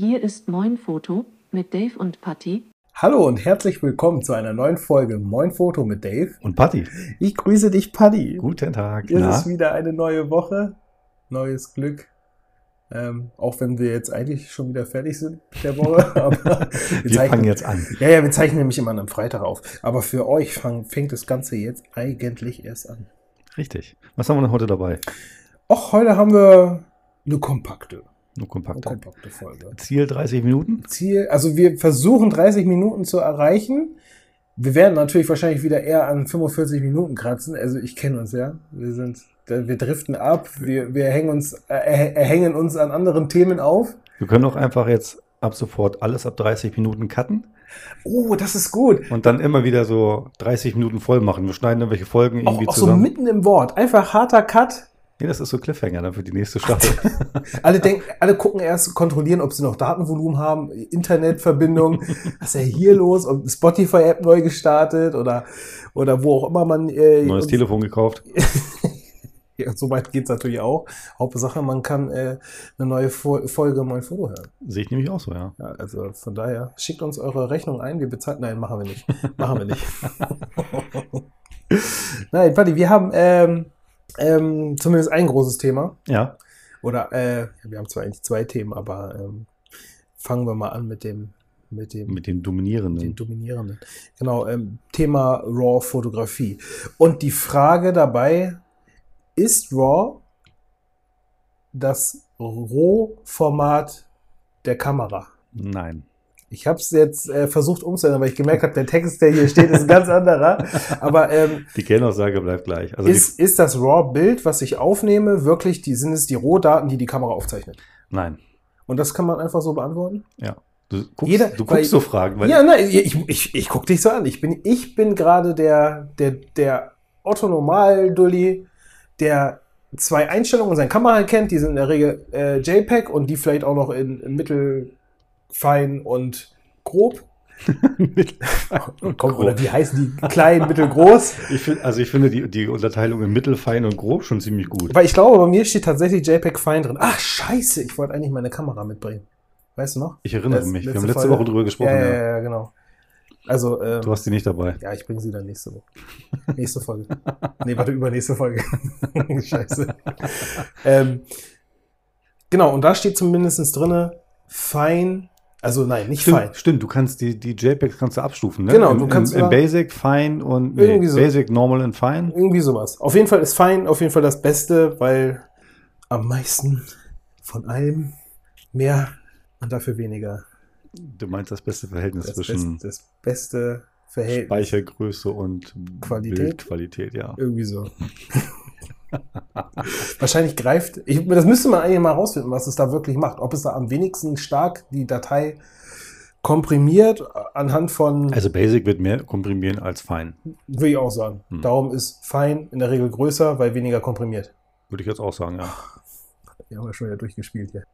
Hier ist Moin Foto mit Dave und Patty. Hallo und herzlich willkommen zu einer neuen Folge Moin Foto mit Dave. Und Patti. Ich grüße dich, Paddy. Guten Tag. Es Na? ist wieder eine neue Woche, neues Glück. Ähm, auch wenn wir jetzt eigentlich schon wieder fertig sind mit der Woche. Aber Wir zeichnen- fangen jetzt an. Ja, ja, wir zeichnen nämlich immer am Freitag auf. Aber für euch fang, fängt das Ganze jetzt eigentlich erst an. Richtig. Was haben wir denn heute dabei? Och, heute haben wir eine kompakte, Nur eine kompakt. kompakte Folge. Ziel 30 Minuten. Ziel, also wir versuchen 30 Minuten zu erreichen. Wir werden natürlich wahrscheinlich wieder eher an 45 Minuten kratzen. Also ich kenne uns ja. Wir sind, wir driften ab. Wir, wir hängen uns, äh, hängen uns an anderen Themen auf. Wir können auch einfach jetzt ab sofort alles ab 30 Minuten cutten Oh, das ist gut. und dann immer wieder so 30 Minuten voll machen. Wir schneiden irgendwelche Folgen Auch, irgendwie auch so zusammen. mitten im Wort. Einfach harter Cut. Nee, das ist so Cliffhanger dann für die nächste Staffel. Alle denken, alle gucken erst, kontrollieren, ob sie noch Datenvolumen haben, Internetverbindung. Was ist ja hier los? Und Spotify-App neu gestartet oder, oder wo auch immer man. Äh, Neues Telefon gekauft. Ja, so weit geht's natürlich auch. Hauptsache, man kann äh, eine neue Fol Folge Moin Foto hören. Sehe ich nämlich auch so, ja. Ja, also von daher, schickt uns eure Rechnung ein, wir bezahlen. Nein, machen wir nicht. Machen wir nicht. Nein, Patti, wir haben ähm, ähm, zumindest ein großes Thema. Ja. Oder äh, wir haben zwar eigentlich zwei Themen, aber ähm, fangen wir mal an mit dem, mit dem Mit den Dominierenden. dominierenden. Genau, ähm, Thema RAW-Fotografie. Und die Frage dabei, ist RAW das Rohformat der Kamera? Nein. Ich habe es jetzt äh, versucht umzuändern, weil ich gemerkt habe, der Text, der hier steht, ist ein ganz anderer. Aber ähm, Die Kernaussage bleibt gleich. Also ist, ist das RAW-Bild, was ich aufnehme, wirklich die, sind es die Rohdaten, die die Kamera aufzeichnet? nein. Und das kann man einfach so beantworten? Ja. Du guckst, Jeder- du weil- guckst so Fragen, weil ja, nein, ich, ich, ich guck dich so an. Ich bin, ich bin gerade der, der, der Otto Normal-Dulli, der zwei Einstellungen in seiner Kamera kennt. Die sind in der Regel äh, JPEG und die vielleicht auch noch in, in mittel, fein und grob. Komm, oder wie heißen die? Klein, mittel, groß. ich find, also ich finde die, die Unterteilung in Mittel, Fein und Grob schon ziemlich gut. Weil ich glaube, bei mir steht tatsächlich JPEG fein drin. Ach, scheiße, ich wollte eigentlich meine Kamera mitbringen. Weißt du noch? Ich erinnere Letz- mich. Wir haben letzte Folge. Woche drüber gesprochen. Ja, ja, ja. ja, ja, genau. Also, ähm, Du hast die nicht dabei. Ja, ich bringe sie dann nächste Woche. Nächste Folge. nee, warte, übernächste Folge. Scheiße. ähm, genau, und da steht zumindest drinne fein, also nein, nicht Stimmt, fein. stimmt, du kannst die, die JPEGs kannst du abstufen, ne? Genau, du kannst im, im da- Basic, Fine und nee, Irgendwie so. Basic, Normal und Fine. Irgendwie sowas. Auf jeden Fall ist fein auf jeden Fall das Beste, weil am meisten von allem mehr und dafür weniger. Du meinst das beste Verhältnis Das, zwischen best, das beste Verhältnis. Speichergröße und Qualität? Bildqualität, ja. Irgendwie so. Wahrscheinlich greift, ich, das müsste man eigentlich mal rausfinden, was es da wirklich macht. Ob es da am wenigsten stark die Datei komprimiert anhand von, Also Basic wird mehr komprimieren als Fine, würde ich auch sagen. Hm. Darum ist fein in der Regel größer, weil weniger komprimiert. würde ich jetzt auch sagen, ja. Wir haben ja schon wieder durchgespielt hier.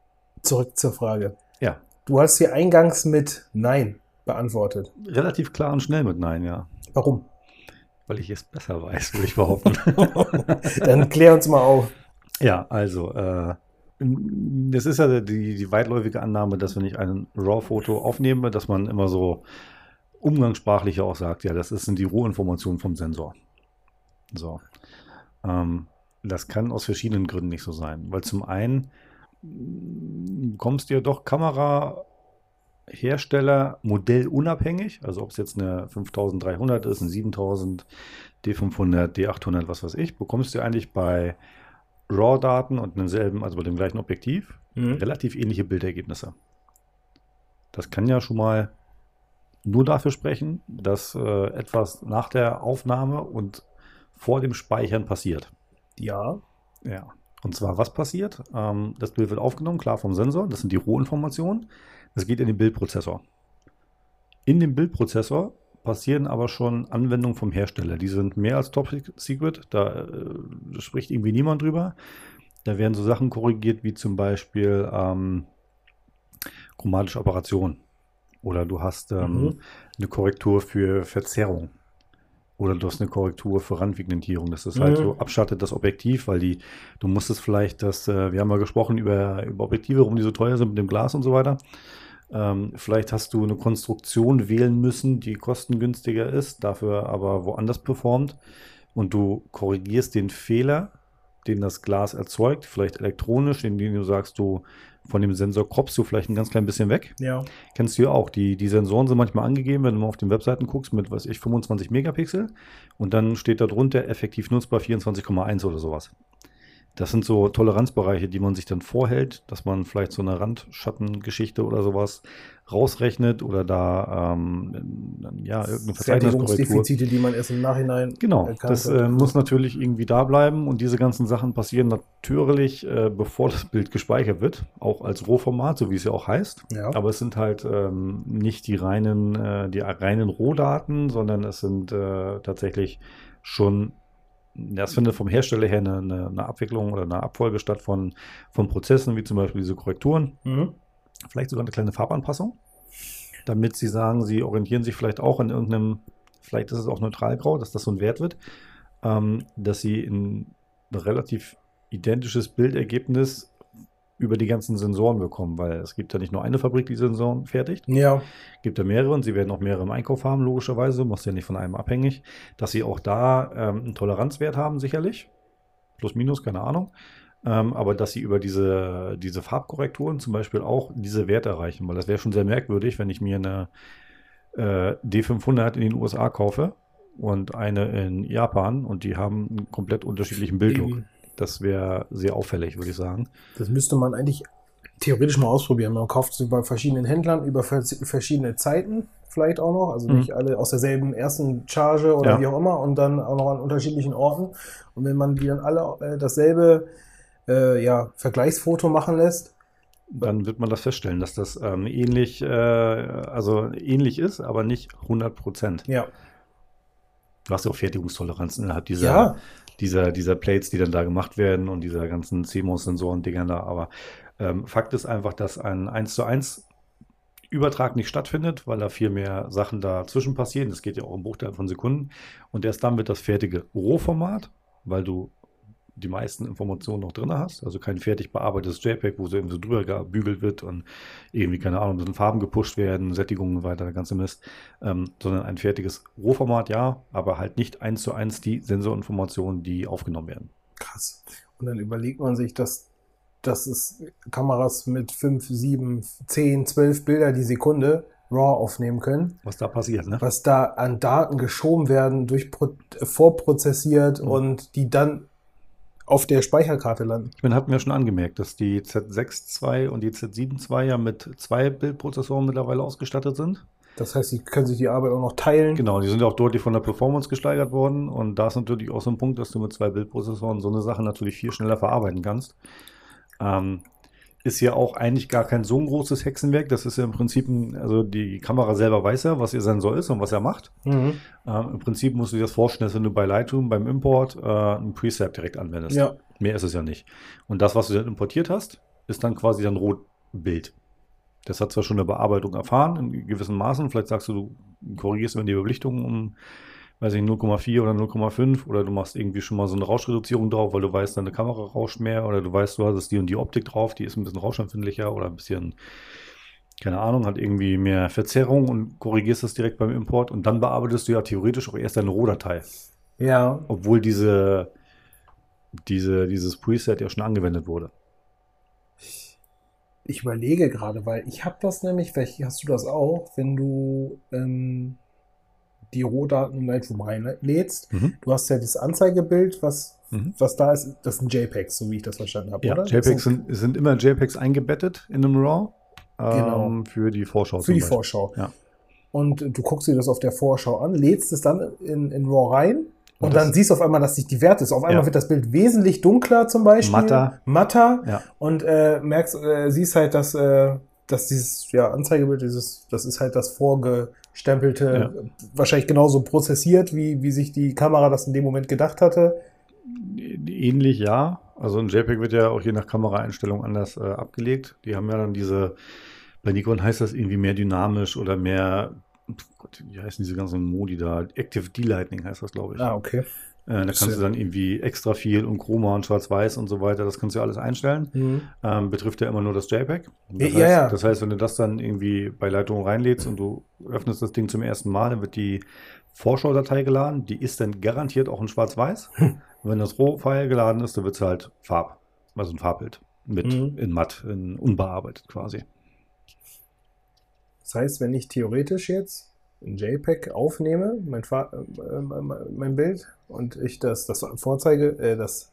Zurück zur Frage. Ja, Du hast hier eingangs mit Nein beantwortet. relativ klar und schnell mit Nein, ja. Warum? Weil ich es besser weiß, würde ich behaupten. Dann klär uns mal auf. Ja, also, äh, das ist ja die, die weitläufige Annahme, dass wenn ich ein RAW-Foto aufnehme, dass man immer so umgangssprachlich auch sagt, ja, das sind die Rohinformationen vom Sensor. So. Ähm, das kann aus verschiedenen Gründen nicht so sein, weil zum einen mm, bekommst du ja doch Kamerahersteller modellunabhängig, also ob es jetzt eine 5300 ist, ein 7000, D500, D800, was weiß ich, bekommst du eigentlich bei RAW-Daten und denselben, also bei dem gleichen Objektiv, relativ ähnliche Bildergebnisse. Das kann ja schon mal nur dafür sprechen, dass äh, etwas nach der Aufnahme und vor dem Speichern passiert. Ja. Ja. Und zwar, was passiert? Ähm, das Bild wird aufgenommen, klar vom Sensor, das sind die Rohinformationen. Das geht in den Bildprozessor. In dem Bildprozessor passieren aber schon Anwendungen vom Hersteller. Die sind mehr als Top Secret, da äh, spricht irgendwie niemand drüber. Da werden so Sachen korrigiert, wie zum Beispiel ähm, chromatische Operation. Oder du hast ähm, Mhm. eine Korrektur für Verzerrung. Oder du hast eine Korrektur für Randpigmentierung. Das ist halt Mhm. so abschattet das Objektiv, weil die, du musstest vielleicht das, äh, wir haben mal gesprochen über, über Objektive, warum die so teuer sind mit dem Glas und so weiter. Ähm, vielleicht hast du eine Konstruktion wählen müssen, die kostengünstiger ist, dafür aber woanders performt. Und du korrigierst den Fehler, den das Glas erzeugt, vielleicht elektronisch, indem du sagst, du von dem Sensor kroppst du vielleicht ein ganz klein bisschen weg. Ja. Kennst du ja auch. Die, die Sensoren sind manchmal angegeben, wenn du mal auf den Webseiten guckst, mit, was weiß ich, 25 Megapixel. Und dann steht da drunter effektiv nutzbar 24,1 oder sowas. Das sind so Toleranzbereiche, die man sich dann vorhält, dass man vielleicht so eine Randschattengeschichte oder sowas rausrechnet oder da ähm, ja, irgendeine Verzeichniskorrektur. Fertigungsdefizite, die man erst im Nachhinein Genau, das äh, muss natürlich irgendwie da bleiben und diese ganzen Sachen passieren natürlich, äh, bevor das Bild gespeichert wird, auch als Rohformat, so wie es ja auch heißt. Ja. Aber es sind halt ähm, nicht die reinen, äh, die reinen Rohdaten, sondern es sind äh, tatsächlich schon, ja, es findet vom Hersteller her eine, eine, eine Abwicklung oder eine Abfolge statt von, von Prozessen, wie zum Beispiel diese Korrekturen Mhm. vielleicht sogar eine kleine Farbanpassung, damit sie sagen, sie orientieren sich vielleicht auch an irgendeinem, vielleicht ist es auch neutralgrau, dass das so ein Wert wird, ähm, dass sie ein relativ identisches Bildergebnis über die ganzen Sensoren bekommen, weil es gibt ja nicht nur eine Fabrik, die Sensoren fertigt, Ja. gibt ja mehrere und sie werden auch mehrere im Einkauf haben, logischerweise, muss ja nicht von einem abhängig, dass sie auch da ähm, einen Toleranzwert haben, sicherlich, plus minus, keine Ahnung, ähm, aber dass sie über diese, diese Farbkorrekturen zum Beispiel auch diese Werte erreichen, weil das wäre schon sehr merkwürdig, wenn ich mir eine äh, D500 in den USA kaufe und eine in Japan und die haben einen komplett unterschiedlichen Bildlook. Eben. Das wäre sehr auffällig, würde ich sagen. Das müsste man eigentlich theoretisch mal ausprobieren. Man kauft sie bei verschiedenen Händlern über vers- verschiedene Zeiten vielleicht auch noch. Also Mhm. nicht alle aus derselben ersten Charge oder Ja. wie auch immer und dann auch noch an unterschiedlichen Orten. Und wenn man die dann alle äh, dasselbe äh, ja, Vergleichsfoto machen lässt, dann wird man das feststellen, dass das ähm, ähnlich, äh, also ähnlich ist, aber nicht 100 Prozent. ja. Du hast ja auch Fertigungstoleranzen innerhalb dieser, Ja. Dieser, dieser Plates, die dann da gemacht werden und dieser ganzen CMOS-Sensoren-Dingern da. Aber ähm, Fakt ist einfach, dass ein 1 zu 1 Übertrag nicht stattfindet, weil da viel mehr Sachen dazwischen passieren. Das geht ja auch im Bruchteil von Sekunden. Und erst dann wird das fertige Rohformat, weil du die meisten Informationen noch drin hast, also kein fertig bearbeitetes JPEG, wo so irgendwie so drüber gebügelt wird und irgendwie, keine Ahnung, müssen Farben gepusht werden, Sättigungen und weiter, der ganze Mist, ähm, sondern ein fertiges Rohformat, ja, aber halt nicht eins zu eins die Sensorinformationen, die aufgenommen werden. Krass. Und dann überlegt man sich, dass, dass es Kameras mit 5, 7, 10, 12 Bilder die Sekunde RAW aufnehmen können. Was da passiert, ne? was da an Daten geschoben werden, durch vorprozessiert Mhm. und die dann auf der Speicherkarte landen. Ich meine, hatten wir schon angemerkt, dass die Z6 II und die Z7 II ja mit zwei Bildprozessoren mittlerweile ausgestattet sind. Das heißt, sie können sich die Arbeit auch noch teilen. Genau, die sind ja auch deutlich von der Performance gesteigert worden. Und da ist natürlich auch so ein Punkt, dass du mit zwei Bildprozessoren so eine Sache natürlich viel schneller verarbeiten kannst. Ähm, ist ja auch eigentlich gar kein so ein großes Hexenwerk. Das ist ja im Prinzip, ein, also die Kamera selber weiß ja, was ihr Sensor ist und was er macht. Mhm. Ähm, Im Prinzip musst du dir das vorstellen, dass wenn du bei Lightroom beim Import äh, ein Preset direkt anwendest. Ja. Mehr ist es ja nicht. Und das, was du dann importiert hast, ist dann quasi dein Rotbild. Das hat zwar schon eine Bearbeitung erfahren in gewissen Maßen. Vielleicht sagst du, du korrigierst immer die Überblichtung um, weiß ich, 0,4 oder 0,5 oder du machst irgendwie schon mal so eine Rauschreduzierung drauf, weil du weißt, deine Kamera rauscht mehr oder du weißt, du hast die und die Optik drauf, die ist ein bisschen rauschempfindlicher oder ein bisschen, keine Ahnung, hat irgendwie mehr Verzerrung und korrigierst das direkt beim Import und dann bearbeitest du ja theoretisch auch erst deine Rohdatei. Ja. Obwohl diese, diese, dieses Preset ja schon angewendet wurde. Ich überlege gerade, weil ich habe das nämlich, vielleicht hast du das auch, wenn du ähm, die Rohdaten in Lightroom reinlädst. Mhm. Du hast ja das Anzeigebild, was, Mhm. was da ist, das sind JPEGs, so wie ich das verstanden habe, Ja, oder? JPEGs sind, sind immer JPEGs eingebettet in einem RAW. Genau. Ähm, für die Vorschau. Für die Beispiel. Vorschau. Ja. Und du guckst dir das auf der Vorschau an, lädst es dann in, in RAW rein und, Und dann siehst du auf einmal, dass sich die Werte ist. Auf einmal Ja. wird das Bild wesentlich dunkler zum Beispiel. Matter. Matter. Ja. Und äh, merkst, äh, siehst halt, dass, äh, dass dieses ja, Anzeigebild, dieses, das ist halt das vorgestempelte, wahrscheinlich genauso prozessiert, wie, wie sich die Kamera das in dem Moment gedacht hatte. Ähnlich, ja. Also ein JPEG wird ja auch je nach Kameraeinstellung anders äh, abgelegt. Die haben ja dann diese, bei Nikon heißt das irgendwie mehr dynamisch oder mehr Gott, wie heißen diese ganzen Modi da? Active D-Lightning heißt das, glaube ich. Ah, okay. Äh, da kannst du dann irgendwie extra viel und Chroma und Schwarz-Weiß und so weiter, das kannst du alles einstellen. Mhm. Ähm, betrifft ja immer nur das JPEG. Das, Ja, heißt, ja. das heißt, wenn du das dann irgendwie bei Leitung reinlädst und du öffnest das Ding zum ersten Mal, dann wird die Vorschaudatei geladen. Die ist dann garantiert auch in Schwarz-Weiß. Hm. Wenn das Rohfile geladen ist, dann wird es halt Farb, also ein Farbbild mit Mhm. in matt, in unbearbeitet quasi. Das heißt, wenn ich theoretisch jetzt ein JPEG aufnehme, mein, äh, mein Bild, und ich das, das Vorzeige, äh, das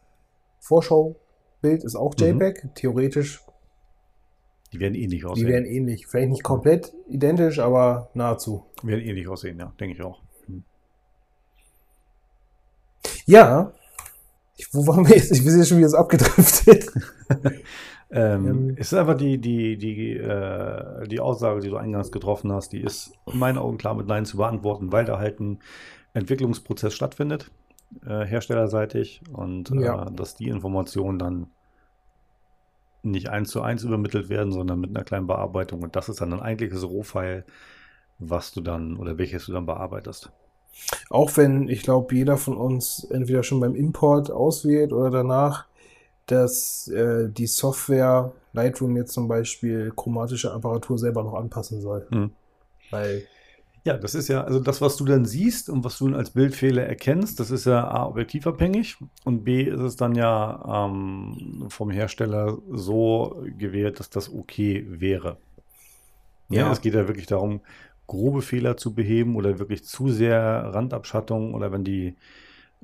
Vorschaubild ist auch Mhm. JPEG, theoretisch, Die werden ähnlich die aussehen. wären ähnlich. Vielleicht nicht komplett identisch, aber nahezu. werden ähnlich aussehen, ja, denke ich auch. Ja. Ich, wo waren wir jetzt? Ich bin jetzt schon wieder so abgedriftet. Ähm, Ähm. es ist einfach die, die, die, äh, die Aussage, die du eingangs getroffen hast, die ist in meinen Augen klar mit Nein zu beantworten, weil da halt ein Entwicklungsprozess stattfindet, äh, herstellerseitig, und Ja. äh, dass die Informationen dann nicht eins zu eins übermittelt werden, sondern mit einer kleinen Bearbeitung. Und das ist dann ein eigentliches Rohfile, was du dann oder welches du dann bearbeitest. Auch wenn, ich glaube, jeder von uns entweder schon beim Import auswählt oder danach, dass äh, die Software Lightroom jetzt zum Beispiel chromatische Apparatur selber noch anpassen soll. Mhm. Weil, Ja, das ist ja, also das, was du dann siehst und was du als Bildfehler erkennst, das ist ja A, objektivabhängig und B, ist es dann ja ähm, vom Hersteller so gewählt, dass das okay wäre. Ja, Ja. es geht ja wirklich darum, grobe Fehler zu beheben oder wirklich zu sehr Randabschattung oder wenn die,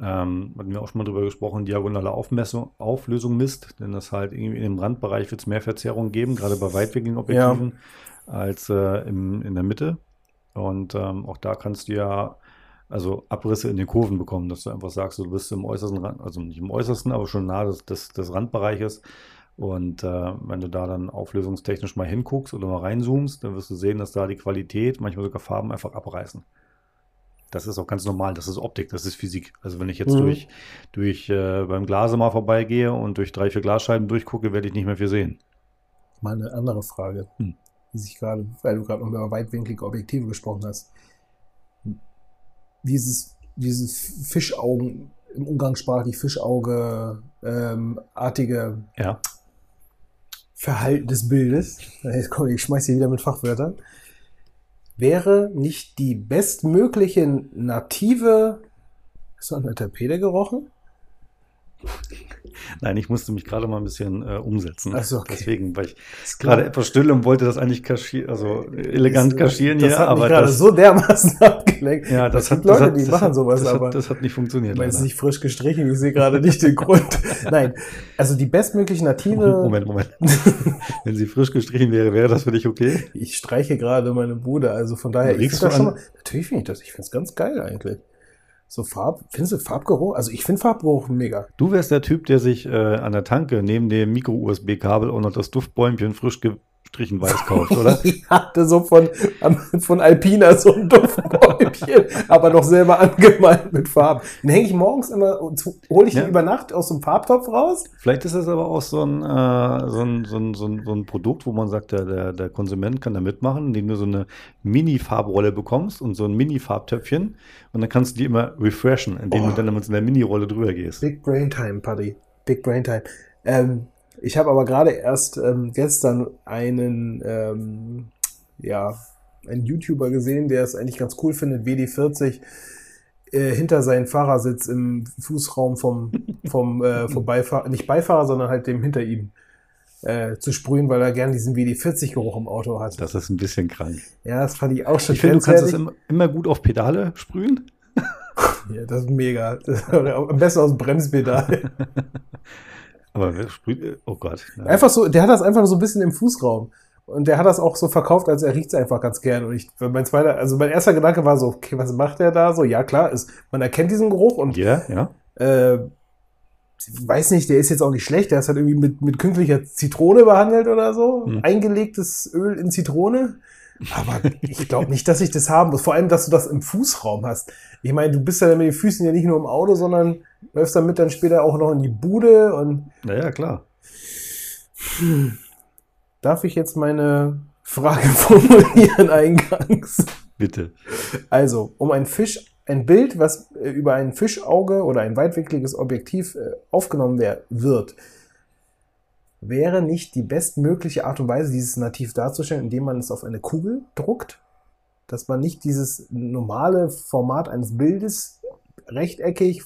ähm, hatten wir auch schon mal drüber gesprochen, diagonale Aufmessung, Auflösung misst, denn das halt irgendwie in dem Randbereich wird es mehr Verzerrung geben, gerade bei weitwinkligen Objektiven, als äh, im, in der Mitte. Und ähm, auch da kannst du ja also Abrisse in den Kurven bekommen, dass du einfach sagst, du bist im äußersten Rand, also nicht im äußersten, aber schon nah des, des, des Randbereiches. Und äh, wenn du da dann auflösungstechnisch mal hinguckst oder mal reinzoomst, dann wirst du sehen, dass da die Qualität, manchmal sogar Farben einfach abreißen. Das ist auch ganz normal, das ist Optik, das ist Physik. Also wenn ich jetzt Mhm. durch, durch äh, beim Glase mal vorbeigehe und durch drei, vier Glasscheiben durchgucke, werde ich nicht mehr viel sehen. mal eine andere Frage, Hm. die sich gerade, weil du gerade noch über weitwinklige Objektive gesprochen hast. Dieses, dieses Fischaugen, im Umgangssprachlich Fischauge ähm, artige Ja. Verhalten des Bildes, jetzt komm, ich schmeiß hier wieder mit Fachwörtern, wäre nicht die bestmögliche native, du an der Tapete gerochen? Nein, ich musste mich gerade mal ein bisschen äh, umsetzen. Ach so, okay. Deswegen war ich Das ist gerade etwas still und wollte das eigentlich kaschieren, also elegant kaschieren das hier, hat mich aber gerade das, so dermaßen abgelenkt. ja, das es hat, gibt Leute, das hat, die das machen hat, sowas, das aber hat, das hat nicht funktioniert. weil es leider. nicht frisch gestrichen, ich sehe gerade nicht den Grund. Nein, also die bestmögliche native. Moment, Moment. Wenn sie frisch gestrichen wäre, wäre das für dich okay? Ich streiche gerade meine Bude, also von daher, ich Riechst finde das du schon mal, natürlich finde ich das, ich finde es ganz geil eigentlich. So Farb, findest du Farbgeruch? Also ich finde Farbgeruch mega. Du wärst der Typ, der sich äh, an der Tanke neben dem Micro-USB-Kabel auch noch das Duftbäumchen frisch gestrichen weiß kauft, oder? Ich hatte so von, von Alpina so ein Duftbäumchen, aber noch selber angemalt mit Farben. Den hänge ich morgens immer, hole ich Ja. den über Nacht aus dem Farbtopf raus. Vielleicht ist das aber auch so ein, äh, so ein, so ein, so ein, so ein Produkt, wo man sagt, der, der, der Konsument kann da mitmachen, indem du so eine Mini-Farbrolle bekommst und so ein Mini-Farbtöpfchen und dann kannst du die immer refreshen, indem Oh. du dann mit so einer Mini-Rolle drüber gehst. Big Brain Time, Buddy. Big Brain Time. Ähm, ich habe aber gerade erst ähm, gestern einen, ähm, ja, einen YouTuber gesehen, der es eigentlich ganz cool findet, WD40 äh, hinter seinen Fahrersitz im Fußraum vom, vom, äh, vom Beifahrer, nicht Beifahrer, sondern halt dem hinter ihm äh, zu sprühen, weil er gern diesen WD40-Geruch im Auto hat. Das ist ein bisschen krank. ja, das fand ich auch schon Ich finde, du kannst es immer, immer gut auf Pedale sprühen. Ja, das ist mega. Das, am besten aus dem Bremspedal. Aber oh Gott. Ja. Einfach so, der hat das einfach so ein bisschen im Fußraum. Und der hat das auch so verkauft, als er riecht es einfach ganz gern. Und ich, mein zweiter, also mein erster Gedanke war so, okay, was macht der da so? Ja, klar, ist, man erkennt diesen Geruch und Ja, ja. äh, weiß nicht, der ist jetzt auch nicht schlecht. Der ist halt irgendwie mit, mit künstlicher Zitrone behandelt oder so. Hm. Eingelegtes Öl in Zitrone. Aber ich glaube nicht, dass ich das haben muss. Vor allem, dass du das im Fußraum hast. Ich meine, du bist ja mit den Füßen ja nicht nur im Auto, sondern läufst damit dann später auch noch in die Bude und Naja, klar. Darf ich jetzt meine Frage formulieren eingangs? Bitte. Also, um ein Fisch, ein Bild, was äh, über ein Fischauge oder ein weitwinkliges Objektiv äh, aufgenommen wird, wäre nicht die bestmögliche Art und Weise, dieses nativ darzustellen, indem man es auf eine Kugel druckt, dass man nicht dieses normale Format eines Bildes rechteckig,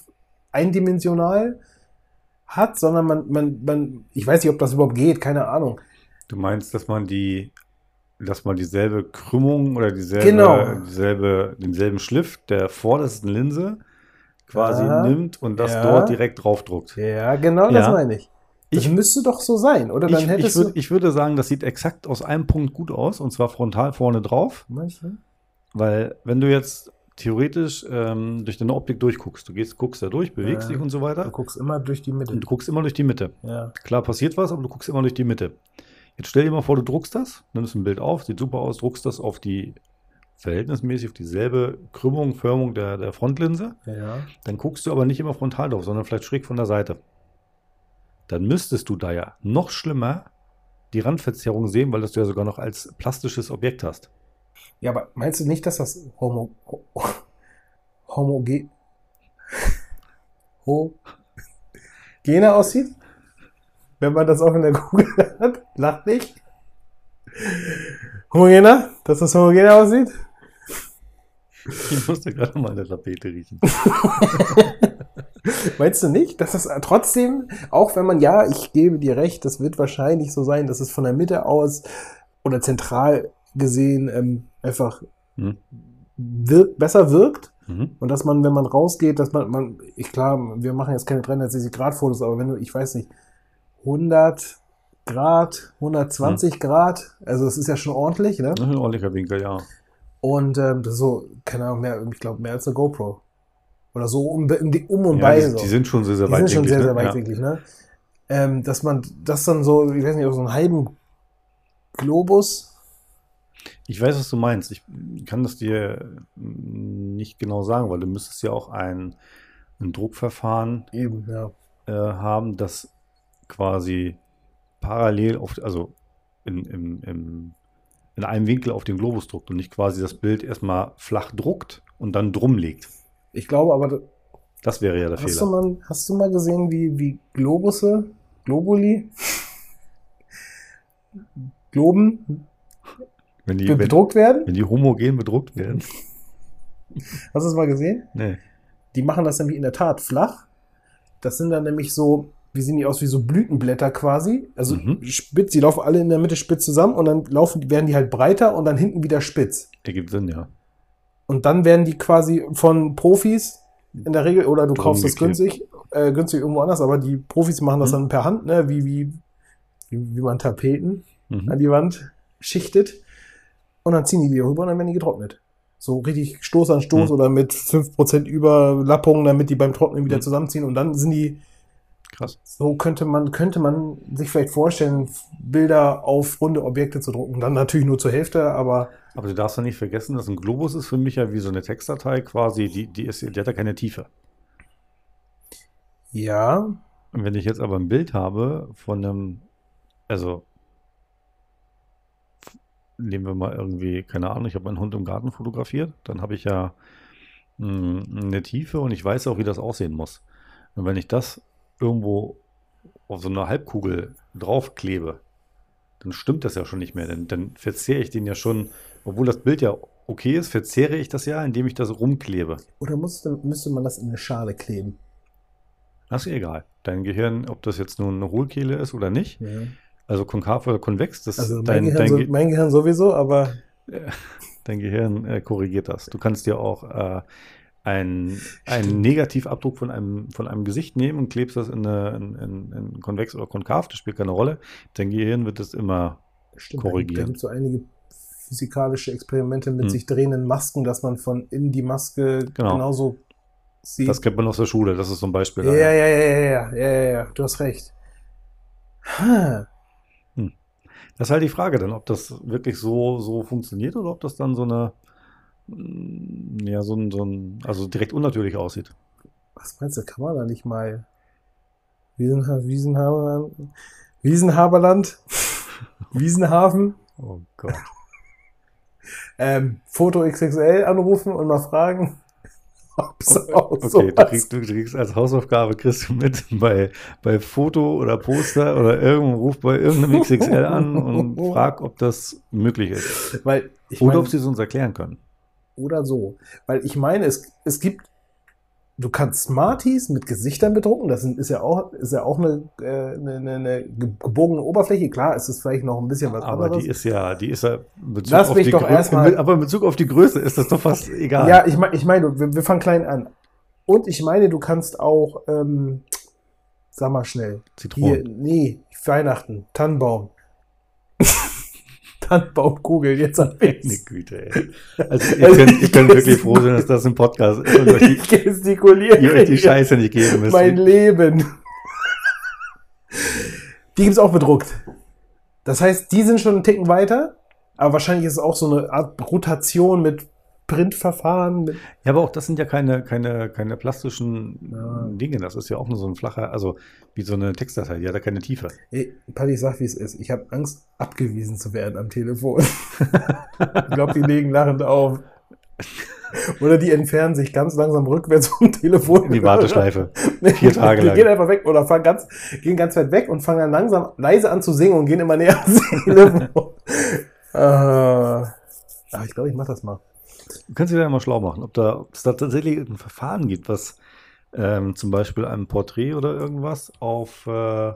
eindimensional hat, sondern man, man, man, ich weiß nicht, ob das überhaupt geht, keine Ahnung. Du meinst, dass man die, dass man dieselbe Krümmung oder dieselbe, Genau. dieselbe, denselben Schliff der vordersten Linse quasi Ja. nimmt und das Ja. dort direkt draufdruckt. Ja, genau das Ja. meine ich. Das Ich- müsste doch so sein, oder? Dann Ich, hättest ich, würd, ich würde sagen, das sieht exakt aus einem Punkt gut aus, und zwar frontal vorne drauf. Du? Weil wenn du jetzt theoretisch ähm, durch deine Optik durchguckst, du gehst, guckst da durch, bewegst Ja. dich und so Du weiter, guckst immer durch die Mitte. und du guckst immer durch die Mitte. Ja. Klar passiert was, aber du guckst immer durch die Mitte. Jetzt stell dir mal vor, du druckst das, nimmst ein Bild auf, sieht super aus, druckst das auf die verhältnismäßig auf dieselbe Krümmung, Förmung der, der Frontlinse, Ja. dann guckst du aber nicht immer frontal drauf, sondern vielleicht schräg von der Seite. Dann müsstest du da ja noch schlimmer die Randverzerrung sehen, weil das du ja sogar noch als plastisches Objekt hast. Ja, aber meinst du nicht, dass das homo, ho, homogen homogener aussieht? Wenn man das auch in der Kugel hat? Lacht nicht. Homogener? Dass das homogener aussieht? Ich musste gerade mal eine Tapete riechen. Meinst du nicht, dass das trotzdem, auch wenn man, ja, ich gebe dir recht, das wird wahrscheinlich so sein, dass es von der Mitte aus oder zentral gesehen ähm, einfach Hm? wirk besser wirkt Mhm. und dass man, wenn man rausgeht, dass man, man ich klar, wir machen jetzt keine 360 Grad Fotos, aber wenn du, ich weiß nicht, 100 Grad, 120 Grad, also es ist ja schon ordentlich, ne? Das ist ein ordentlicher Winkel, ja. Und ähm, das ist so, keine Ahnung, mehr, ich glaube, mehr als eine GoPro. Oder so um, um, um und ja bei. die, so. die sind schon sehr, sehr Die weit sind schon sehr, sehr ne? Ja. weitwinklig, ne? Ähm, dass man das dann so, ich weiß nicht, auf so einen halben Globus. Ich weiß, was du meinst. Ich kann das dir mm, nicht genau sagen, weil du müsstest ja auch ein, ein Druckverfahren Eben, ja. äh, haben, das quasi parallel auf, also in, im, im, in einem Winkel auf den Globus druckt und nicht quasi das Bild erstmal flach druckt und dann drum legt. Ich glaube aber, Das wäre ja der hast du, Fehler. mal, hast du mal gesehen, wie, wie Globusse, Globuli, Globen Wenn die, be- wenn, bedruckt werden? wenn die homogen bedruckt werden. Hast du es mal gesehen? Nee. Die machen das nämlich in der Tat flach. Das sind dann nämlich so, wie sehen die aus, wie so Blütenblätter quasi. Also Mhm. spitz, die laufen alle in der Mitte spitz zusammen und dann laufen, werden die halt breiter und dann hinten wieder spitz. Ergibt Sinn, ja. Und dann werden die quasi von Profis in der Regel, oder du Drum kaufst das günstig, äh, günstig irgendwo anders, aber die Profis machen das Mhm. dann per Hand, ne, wie, wie, wie, wie man Tapeten Mhm. an die Wand schichtet. Und dann ziehen die die rüber und dann werden die getrocknet. So richtig Stoß an Stoß Mhm. oder mit 5% Überlappung, damit die beim Trocknen wieder Mhm. zusammenziehen. Und dann sind die, Krass. so könnte man, könnte man sich vielleicht vorstellen, Bilder auf runde Objekte zu drucken. Dann natürlich nur zur Hälfte, aber Aber du darfst ja nicht vergessen, dass ein Globus ist für mich ja wie so eine Textdatei quasi, die, die, ist, die hat ja keine Tiefe. ja, Und wenn ich jetzt aber ein Bild habe von einem, also nehmen wir mal irgendwie, keine Ahnung, ich habe meinen Hund im Garten fotografiert, dann habe ich ja mh, eine Tiefe und ich weiß auch, wie das aussehen muss. Und wenn ich das irgendwo auf so eine Halbkugel draufklebe, dann stimmt das ja schon nicht mehr. Denn dann verzehre ich den ja schon, obwohl das Bild ja okay ist, verzehre ich das ja, indem ich das rumklebe. oder musste, müsste man das in eine Schale kleben? Das ist egal. Dein Gehirn, ob das jetzt nun eine Hohlkehle ist oder nicht, also konkav oder konvex, das Also mein, dein, Gehirn, dein, so, Ge- mein Gehirn sowieso, aber dein Gehirn äh, korrigiert das. Du kannst dir auch äh, ein, einen Negativabdruck von einem, von einem Gesicht nehmen und klebst das in, eine, in, in, in konvex oder konkav, das spielt keine Rolle. Dein Gehirn wird das immer stimmt, Korrigieren. Da gibt es so einige physikalische Experimente mit Hm. sich drehenden Masken, dass man von innen die Maske Genau. genauso sieht. Das kennt man aus der Schule, das ist so ein Beispiel. ja, ja, ja, ja, ja, ja, ja, ja, du hast recht. Ha. Das ist halt die Frage dann, ob das wirklich so, so funktioniert oder ob das dann so eine, mm, ja, so ein, so ein, also direkt unnatürlich aussieht. Was meinst du, kann man da nicht mal Wiesenha Wiesenhaberland? Wiesenhaberland? Wiesenhafen? Oh Gott. ähm, Foto XXL anrufen und mal fragen, ob es auch Okay, du kriegst, du kriegst als Hausaufgabe kriegst du mit bei, bei Foto oder Poster oder irgendwo ruf bei irgendeinem XXL an und frag, ob das möglich ist. Weil Oder mein, ob sie es uns erklären können. oder so. Weil ich meine, es, es gibt, du kannst Smarties mit Gesichtern bedrucken, das ist ja auch, ist ja auch eine, äh, eine, eine, eine ge- gebogene Oberfläche. Klar, es ist vielleicht noch ein bisschen was Aber anderes. die ist ja, die ist ja Bezug Lass auf mich die doch erstmal- aber in Bezug auf die Größe ist das doch fast egal. Ja, ich meine, ich meine, wir, wir fangen klein an. Und ich meine, du kannst auch, ähm, sag mal schnell, hier, Zitronen. nee, Weihnachten, Tannenbaum. Tannenbaumkugel, jetzt am Meine besten. Güte, ey. Also ihr könnt, ihr könnt wirklich froh sein, dass das ein Podcast ist und euch die, Ich gestikuliere. ihr euch die Scheiße nicht geben müsst. Mein Leben. Die gibt's auch bedruckt. Das heißt, die sind schon einen Ticken weiter, aber wahrscheinlich ist es auch so eine Art Rotation mit Printverfahren. Ja, aber auch das sind ja keine, keine, keine plastischen Ja. Dinge. Das ist ja auch nur so ein flacher, also wie so eine Textdatei, die hat ja keine Tiefe. Ey, Paddy, sag, wie es ist. Ich habe Angst, abgewiesen zu werden am Telefon. ich glaube, die legen lachend auf. Oder die entfernen sich ganz langsam rückwärts vom Telefon. In die Warteschleife. Vier Tage die lang. gehen einfach weg oder fahren ganz, gehen ganz weit weg und fangen dann langsam leise an zu singen und gehen immer näher ans Telefon. äh, aber ich glaube, ich mache das mal. Du kannst dich da mal schlau machen, ob, da, ob es da tatsächlich ein Verfahren gibt, was ähm, zum Beispiel ein Porträt oder irgendwas auf, äh,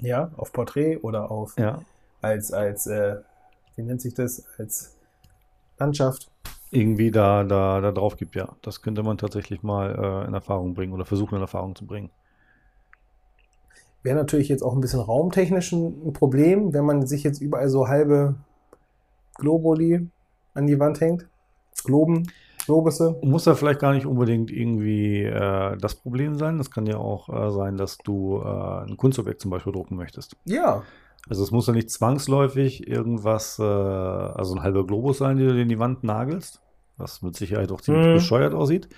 Ja, auf Porträt oder auf ja, als, als, äh, wie nennt sich das? Als Landschaft. irgendwie da, da, da drauf gibt, ja. Das könnte man tatsächlich mal äh, in Erfahrung bringen oder versuchen in Erfahrung zu bringen. Wäre natürlich jetzt auch ein bisschen raumtechnisch ein Problem, wenn man sich jetzt überall so halbe Globuli an die Wand hängt. Globen, Globusse. Muss da vielleicht gar nicht unbedingt irgendwie äh, das Problem sein. Das kann ja auch äh, sein, dass du äh, ein Kunstobjekt zum Beispiel drucken möchtest. Ja. Also es muss ja nicht zwangsläufig irgendwas, äh, also ein halber Globus sein, den du in die Wand nagelst, was mit Sicherheit auch ziemlich Mhm. bescheuert aussieht.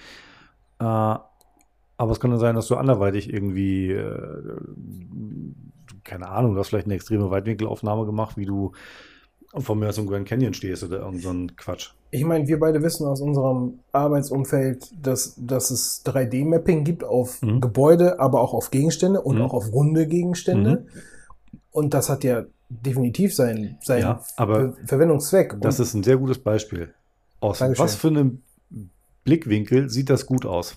Äh, aber es kann dann sein, dass du anderweitig irgendwie, äh, keine Ahnung, du hast vielleicht eine extreme Weitwinkelaufnahme gemacht, wie du von mir aus im Grand Canyon stehst oder irgend so ein Quatsch. Ich meine, wir beide wissen aus unserem Arbeitsumfeld, dass, dass es 3D-Mapping gibt auf Mhm. Gebäude, aber auch auf Gegenstände und Mhm. auch auf runde Gegenstände. Und das hat ja definitiv seinen, seinen Ja, aber Ver Verwendungszweck. Das Und ist ein sehr gutes Beispiel. Aus Dankeschön. was für einem Blickwinkel sieht das gut aus?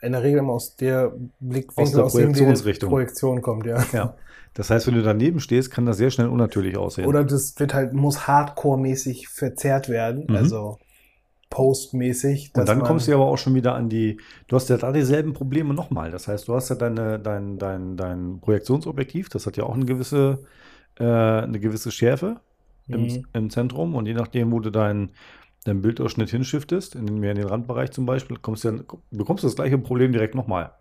In der Regel immer aus der Blickwinkel, Aus der die Projektionsrichtung. Projektion kommt, ja. Ja. Das heißt, wenn du daneben stehst, kann das sehr schnell unnatürlich aussehen. Oder das wird halt, muss hardcore-mäßig verzerrt werden, Mhm. also postmäßig. Und dann kommst du aber auch schon wieder an die, du hast ja da dieselben Probleme nochmal. Das heißt, du hast ja deine, dein, dein, dein Projektionsobjektiv, das hat ja auch eine gewisse, äh, eine gewisse Schärfe im, Mhm. im Zentrum und je nachdem, wo du deinen dein Bildausschnitt hinschiftest, in den, mehr in den Randbereich zum Beispiel, kommst du bekommst du das gleiche Problem direkt nochmal.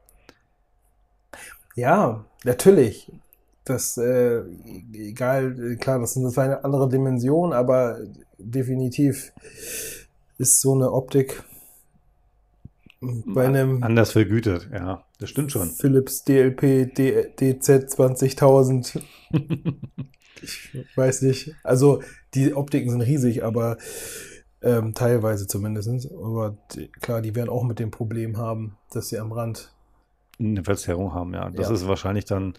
Ja, natürlich. Das, äh, egal, klar, das sind zwei andere Dimensionen, aber definitiv ist so eine Optik bei einem Anders vergütet, ja, das stimmt schon. Philips DLP D, DZ 20000. Ich weiß nicht. Also, die Optiken sind riesig, aber ähm, teilweise zumindest. Aber die, klar, die werden auch mit dem Problem haben, dass sie am Rand. eine Verzerrung haben, ja. Das Ja. ist wahrscheinlich dann,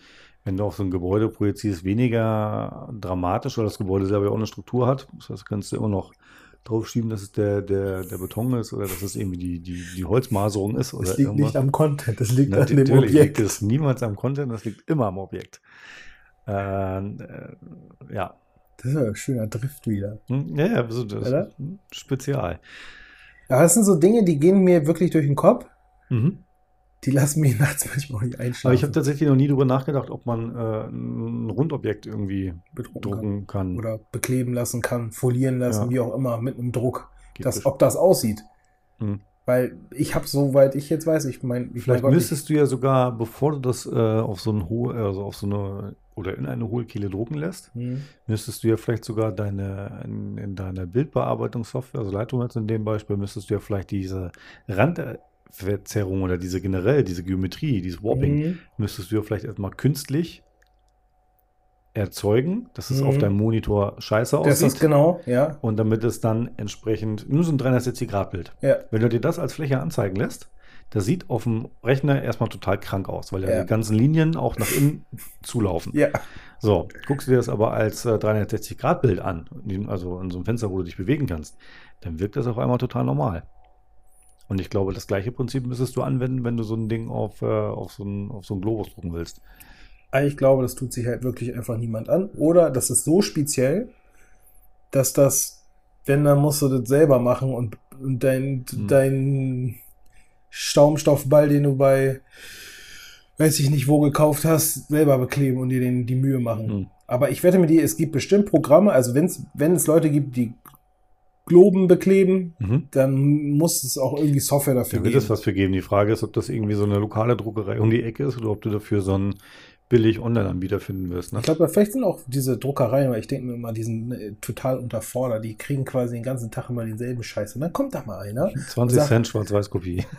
wenn du auf so ein Gebäude projizierst, weniger dramatisch, weil das Gebäude selber ja auch eine Struktur hat. Das heißt, kannst du immer noch draufschieben, dass es der, der, der Beton ist oder dass es irgendwie die, die, die Holzmaserung ist oder Das liegt irgendwas. nicht am Content, das liegt an dem liegt Objekt. es niemals am Content, das liegt immer am Objekt. Äh, äh, ja. Das ist ja ein schöner Drift wieder. Hm, Ja, ja, das ist Spezial. Ja, das sind so Dinge, die gehen mir wirklich durch den Kopf. Mhm. Die lassen mich nachts manchmal auch nicht einschlafen. Aber ich habe tatsächlich noch nie darüber nachgedacht, ob man äh, ein Rundobjekt irgendwie bedrucken drucken kann. kann. Oder bekleben lassen kann, folieren lassen, Ja. wie auch immer, mit einem Druck. Das, ob das aussieht. Mhm. Weil ich habe, soweit ich jetzt weiß, ich meine, ich Vielleicht mein Gott, müsstest du ja sogar, bevor du das äh, auf so ein hohe, also auf so eine oder in eine Hohlkehle drucken lässt, ich, hm, müsstest du ja vielleicht sogar deine in, in deiner Bildbearbeitungssoftware, also Lightroom jetzt in dem Beispiel, müsstest du ja vielleicht diese Randverzerrung oder diese generell, diese Geometrie, dieses Warping, hm, müsstest du ja vielleicht erstmal künstlich erzeugen, dass es Mhm. auf deinem Monitor scheiße Das ist aussieht. genau, ja. Und damit es dann entsprechend nur so ein 360-Grad-Bild. Ja. Wenn du dir das als Fläche anzeigen lässt, das sieht auf dem Rechner erstmal total krank aus, weil ja, Ja. die ganzen Linien auch nach innen zulaufen. Ja. So, guckst du dir das aber als äh, 360-Grad-Bild an, in diesem- also in so einem Fenster, wo du dich bewegen kannst, dann wirkt das auf einmal total normal. Und ich glaube, das gleiche Prinzip müsstest du anwenden, wenn du so ein Ding auf, äh, auf, so, einen, auf so einen Globus drucken willst. Ich glaube, das tut sich halt wirklich einfach niemand an. Oder das ist so speziell, dass das, wenn, dann musst du das selber machen und, und dein, Hm. dein Schaumstoffball, den du bei, weiß ich nicht wo gekauft hast, selber bekleben und dir den, die Mühe machen. Hm. Aber ich wette mit dir, es gibt bestimmt Programme, also wenn's, wenn es Leute gibt, die Globen bekleben, Mhm. dann muss es auch irgendwie Software dafür Da wird geben. es was für geben. Die Frage ist, ob das irgendwie so eine lokale Druckerei um die Ecke ist oder ob du dafür so einen billig Online-Anbieter finden wirst. Ne? Ich glaube, vielleicht sind auch diese Druckereien, weil ich denke mir immer, die sind äh, total unterfordert. Die kriegen quasi den ganzen Tag immer denselben Scheiß. Und dann kommt da mal einer. 20 Sag- Cent Schwarz-Weiß-Kopie.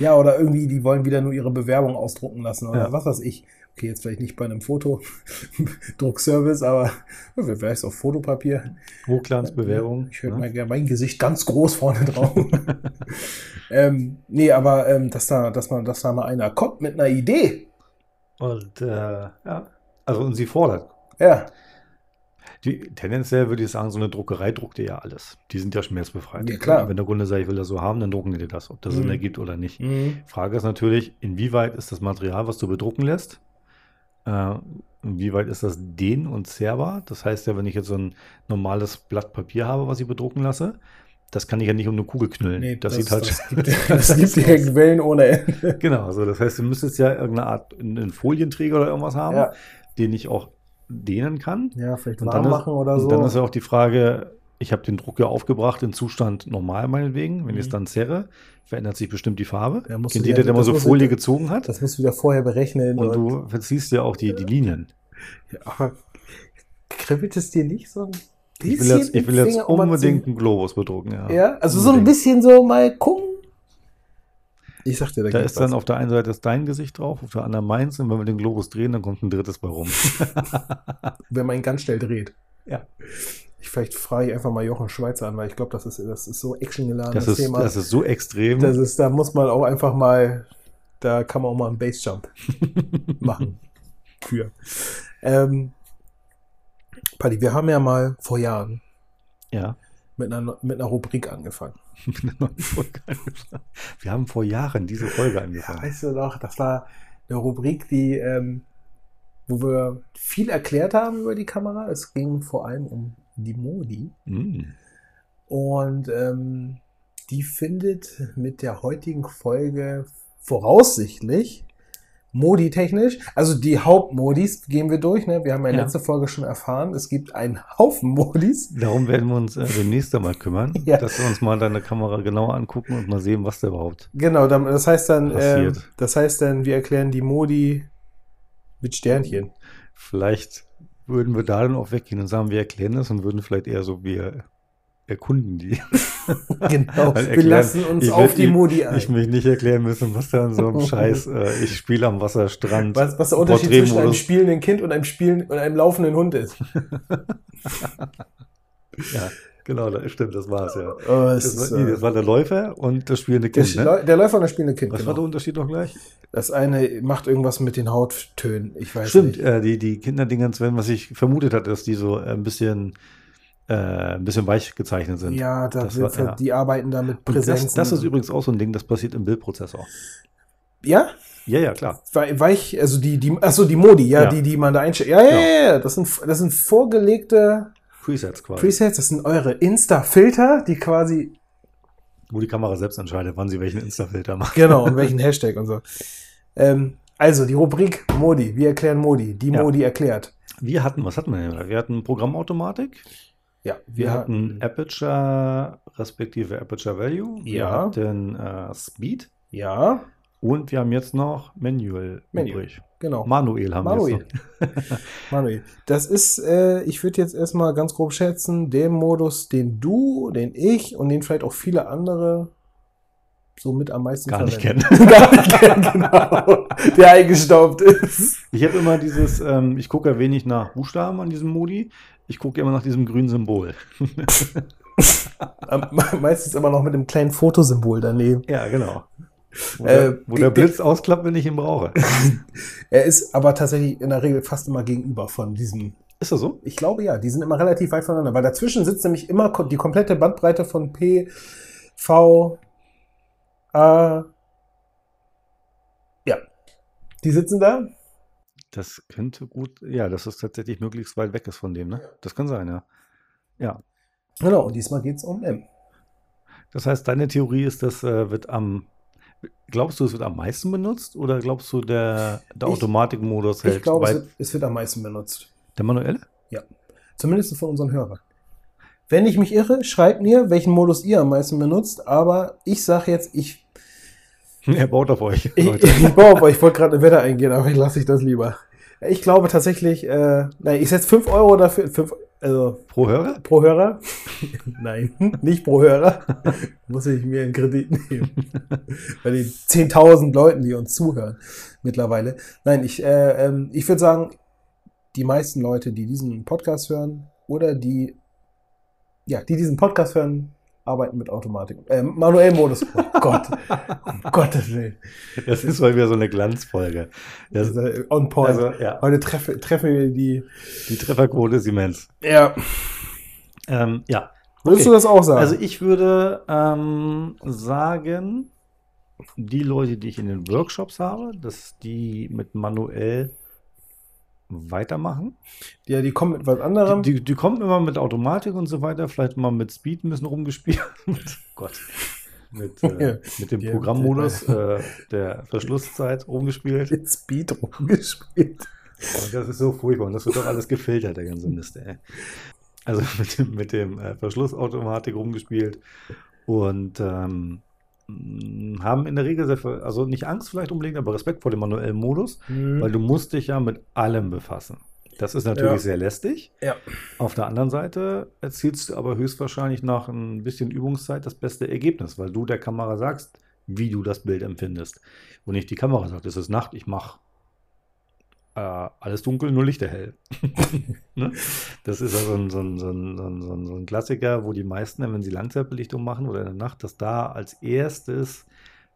Ja, oder irgendwie, die wollen wieder nur ihre Bewerbung ausdrucken lassen oder Ja. was weiß ich. Okay, jetzt vielleicht nicht bei einem Fotodruckservice, aber vielleicht auf Fotopapier. Hochglanzbewerbung. Ich höre ne? mal gerne mein Gesicht ganz groß vorne drauf. ähm, nee, aber ähm, dass, da, dass, man, dass da mal einer kommt mit einer Idee. Und äh, ja, also und sie fordert. Ja, Die, tendenziell würde ich sagen, so eine Druckerei druckt dir ja alles. Die sind ja schmerzbefreit. Ja, klar. Wenn der Kunde sagt, ich will das so haben, dann drucken die dir das, ob das Sinn Mhm. ergibt oder nicht. mhm. Frage ist natürlich, inwieweit ist das Material, was du bedrucken lässt, äh, inwieweit ist das dehn- und zerrbar? Das heißt ja, wenn ich jetzt so ein normales Blatt Papier habe, was ich bedrucken lasse, das kann ich ja nicht um eine Kugel knüllen. nee, das, sieht halt das gibt, das gibt ja Quellen ohne Ende. Genau, also das heißt, du müsstest ja irgendeine Art einen Folienträger oder irgendwas haben, Ja. den ich auch dehnen kann. Ja, vielleicht Und warm dann, ist, machen oder und so. dann ist ja auch die Frage, ich habe den Druck ja aufgebracht in Zustand normal meinetwegen. Wenn ich es Mhm. dann zerre, verändert sich bestimmt die Farbe. Ja, Kennt jeder, ja- der mal das so Folie gezogen hat? das musst du wieder vorher berechnen. Und du verziehst ja auch die, die Linien. Ja, aber kribbelt es dir nicht so Ich will jetzt, ich will jetzt unbedingt einen Globus bedrucken. Ja, Ja, also so ein Unbedingt. bisschen so mal gucken. Ich sag dir, da, Da ist dann was. auf der einen Seite ist dein Gesicht drauf, auf der anderen meins. Und wenn wir den Globus drehen, dann kommt ein drittes bei rum. wenn man ihn ganz schnell dreht. Ja. Ich vielleicht frage ich einfach mal Jochen Schweizer an, weil ich glaube, das ist, das ist so actiongeladen, Das das, ist, Thema. das ist so extrem. das ist, da muss man auch einfach mal, da kann man auch mal einen Bassjump machen. Für. Ähm, Paddy, wir haben ja mal vor Jahren ja. mit einer, mit einer Rubrik angefangen. mit einer neuen Folge angefangen. Wir haben vor Jahren diese Folge angefangen. Weißt du noch, das war eine Rubrik, die, ähm, wo wir viel erklärt haben über die Kamera. Es ging vor allem um die Modi. Mm. Und ähm, die findet mit der heutigen Folge voraussichtlich Modi-technisch, also die Hauptmodis gehen wir durch. Ne? Wir haben ja, Ja. letzte Folge schon erfahren, es gibt einen Haufen Modis. Darum werden wir uns äh, demnächst einmal kümmern, Ja. dass wir uns mal deine Kamera genauer angucken und mal sehen, was da überhaupt. Genau, dann- das heißt dann, ähm, Passiert. das heißt dann, wir erklären die Modi mit Sternchen. Vielleicht würden wir da dann auch weggehen und sagen, wir erklären das und würden vielleicht eher so, wir erkunden die. Genau, wir erklären- lassen uns ich auf die Modi ein. Ich mich nicht erklären müssen, was da in so einem Scheiß, äh, ich spiele am Wasserstrand. was, was der Unterschied zwischen einem spielenden Kind und einem, spielen, und einem laufenden Hund ist. Ja, genau, das stimmt, das war es ja. Oh, Das ist, war, nee, äh, das war der Läufer und das spielende der, Kind. Ne? Läu- der Läufer und das spielende Kind. Was genau. war der Unterschied noch gleich? Das eine macht irgendwas mit den Hauttönen. Ich weiß Stimmt, nicht. äh, die, die Kinderdingens, wenn was ich vermutet hatte, dass die so ein bisschen, äh, ein bisschen weich gezeichnet sind. Ja, da das war- ja. die arbeiten da mit Präsenzen. das, das ist übrigens auch so ein Ding, das passiert im Bildprozessor. ja, Ja, ja, klar. Wei- weich, also die, die, achso, die Modi, ja, Ja. die, die man da einstellt. Ja, ja, Genau. ja, ja, das sind, das sind vorgelegte Presets quasi. Presets, das sind eure Insta-Filter, die quasi, Wo die Kamera selbst entscheidet, wann sie welchen Insta-Filter macht. genau, und welchen Hashtag und so. Ähm, also, die Rubrik Modi, wir erklären Modi, die Ja. Modi erklärt. Wir hatten, was hatten wir denn? Wir hatten Programmautomatik, Ja, wir, hatten Aperture respektive Aperture Value, wir Ja. hatten äh, Speed ja, und wir haben jetzt noch Manual Manual. übrig. genau. Manuel haben wir Manuel. jetzt noch. Manuel. Das ist, äh, ich würde jetzt erstmal ganz grob schätzen, der Modus, den du, den ich und den vielleicht auch viele andere so mit am meisten Gar nicht kennen. Gar nicht kennen, genau. Der eingestaubt ist. Ich habe immer dieses, ähm, ich gucke ja wenig nach Buchstaben an diesem Modi. Ich gucke immer nach diesem grünen Symbol. Meistens immer noch mit einem kleinen Fotosymbol daneben. Ja, genau. Wo, Äh, der, wo der Blitz ausklappt, wenn ich ihn brauche. Er ist aber tatsächlich in der Regel fast immer gegenüber von diesem. Ist das so? Ich glaube ja, die sind immer relativ weit voneinander, weil dazwischen sitzt nämlich immer die komplette Bandbreite von P, V, A. Ja. Die sitzen da. Das könnte gut, ja, dass es tatsächlich möglichst weit weg ist von dem, ne? Das kann sein, ja. Ja. Genau, und diesmal geht es um M. Das heißt, deine Theorie ist, das äh, wird am, glaubst du, es wird am meisten benutzt oder glaubst du, der, der Ich- Automatikmodus Ich hält glaube, es wird, es wird am meisten benutzt. der manuelle? Zumindest von unseren Hörern. Wenn ich mich irre, schreibt mir, welchen Modus ihr am meisten benutzt, aber ich sage jetzt, ich, Er baut auf euch. ich, ich baue auf euch, ich wollte gerade eine Wette eingehen, aber ich lasse ich das lieber. Ich glaube tatsächlich, äh, nein, ich setze 5 Euro dafür, 5, also Pro Hörer? pro Hörer. nein, nicht pro Hörer. Muss ich mir einen Kredit nehmen. Bei den 10.000 Leuten, die uns zuhören mittlerweile. Nein, ich, äh, ähm, ich würde sagen, die meisten Leute, die diesen Podcast hören oder die, ja, die diesen Podcast hören, arbeiten mit Automatik. Äh, manuellem Modus. Oh Gott. um Gottes Willen. Das ist mal wieder so eine Glanzfolge. Das, äh, on point. also, ja, Heute treffe, treffen wir die. die Trefferquote ist immens. Ja. Ähm, ja, Würdest Okay. du das auch sagen? Also ich würde ähm, sagen, die Leute, die ich in den Workshops habe, dass die mit manuell weitermachen. ja, die kommen mit was anderem. Die, die, die kommen immer mit Automatik und so weiter, vielleicht mal mit Speed ein bisschen rumgespielt. Gott. Mit, äh, mit dem Ja, Programmmodus äh, der Verschlusszeit rumgespielt. mit Speed rumgespielt. Und das ist so furchtbar. Und das wird doch alles gefiltert, der ganze Mist, ey. Also mit dem, mit dem äh, Verschlussautomatik rumgespielt und ähm, haben in der Regel sehr, viel- also nicht Angst vielleicht unbedingt, aber Respekt vor dem manuellen Modus, weil du musst dich ja mit allem befassen. Das ist natürlich Ja. sehr lästig. Ja. Auf der anderen Seite erzielst du aber höchstwahrscheinlich nach ein bisschen Übungszeit das beste Ergebnis, weil du der Kamera sagst, wie du das Bild empfindest. Und nicht die Kamera sagt, es ist Nacht, ich mache äh, alles dunkel, nur Lichter hell. ne? Das ist ja so ein, so, ein, so, ein, so, ein, Klassiker, wo die meisten, wenn sie Langzeitbelichtung machen oder in der Nacht, dass da als erstes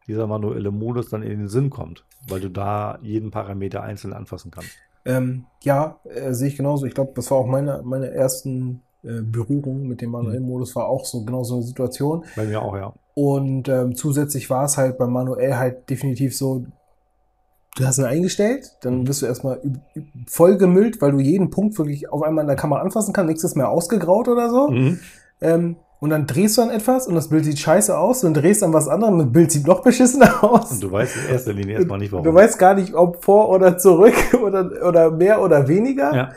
dieser manuelle Modus dann in den Sinn kommt, weil du da jeden Parameter einzeln anfassen kannst. Ähm, ja, äh, sehe ich genauso. Ich glaube, das war auch meine, meine ersten äh, Berührungen mit dem manuellen Modus, war auch so genau so eine Situation. Bei mir auch, ja. Und ähm, zusätzlich war es halt beim manuell halt definitiv so, du hast ihn eingestellt, dann wirst du erstmal voll gemüllt, weil du jeden Punkt wirklich auf einmal in der Kamera anfassen kannst, nichts ist mehr ausgegraut oder so. Mhm. Ähm, und dann drehst du an etwas und das Bild sieht scheiße aus und drehst an was anderem und das Bild sieht noch beschissener aus. Und du weißt in erster Linie erstmal nicht, warum. Du weißt gar nicht, ob vor oder zurück oder, oder mehr oder weniger. ja.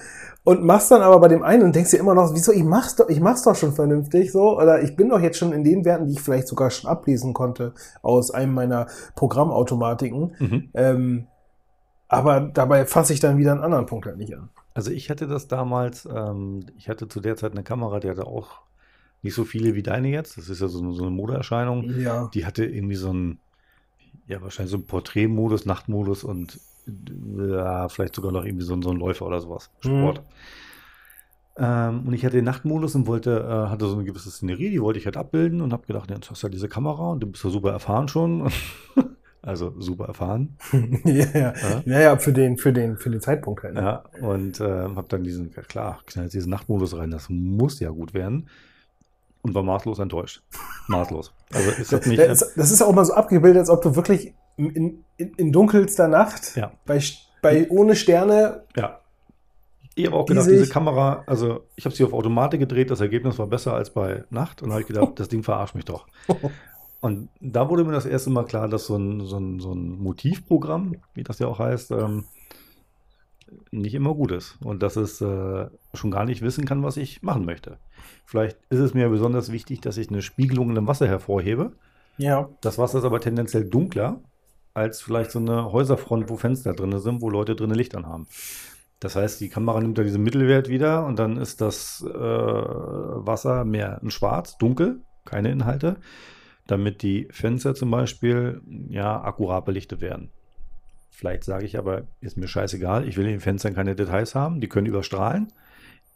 Und machst dann aber bei dem einen und denkst dir immer noch, wieso, ich mach's doch, ich mach's doch schon vernünftig, so, oder ich bin doch jetzt schon in den Werten, die ich vielleicht sogar schon ablesen konnte aus einem meiner Programmautomatiken. Mhm. Ähm, aber dabei fasse ich dann wieder einen anderen Punkt halt nicht an. Also ich hatte das damals, ähm, ich hatte zu der Zeit eine Kamera, die hatte auch nicht so viele wie deine jetzt. Das ist ja so, eine- so eine Modeerscheinung. Ja. Die hatte irgendwie so einen, ja wahrscheinlich so einen Porträtmodus, Nachtmodus und äh, ja, vielleicht sogar noch irgendwie so, einen- so einen Läufer oder sowas. Sport. Ähm, und ich hatte den Nachtmodus und wollte, äh, hatte so eine gewisse Szenerie, die wollte ich halt abbilden und habe gedacht, jetzt hast du ja diese Kamera und du bist ja super erfahren schon. also super erfahren. ja, ja. Ja. Ja, ja, für den, für den, für den Zeitpunkt halt. ne? Ja, und äh, habe dann diesen, ja klar, knallt diesen Nachtmodus rein, das muss ja gut werden. Und war maßlos enttäuscht. Maßlos. Also es hat mich. Das, das ist auch mal so abgebildet, als ob du wirklich in, in, in dunkelster Nacht Ja. bei, bei ohne Sterne ja. Ich habe auch gedacht, diese Kamera, also ich habe sie auf Automatik gedreht, das Ergebnis war besser als bei Nacht. Und habe ich gedacht, das Ding verarscht mich doch. Und da wurde mir das erste Mal klar, dass so ein, so ein, so ein Motivprogramm, wie das ja auch heißt, ähm, nicht immer gut ist. Und dass es äh, schon gar nicht wissen kann, was ich machen möchte. Vielleicht ist es mir besonders wichtig, dass ich eine Spiegelung in dem Wasser hervorhebe. Ja. Das Wasser ist aber tendenziell dunkler als vielleicht so eine Häuserfront, wo Fenster drin sind, wo Leute drin Licht anhaben. Das heißt, die Kamera nimmt ja diesen Mittelwert wieder und dann ist das äh, Wasser mehr ein Schwarz, dunkel, keine Inhalte. damit die Fenster zum Beispiel ja akkurat belichtet werden. Vielleicht sage ich aber, ist mir scheißegal, ich will in den Fenstern keine Details haben, die können überstrahlen.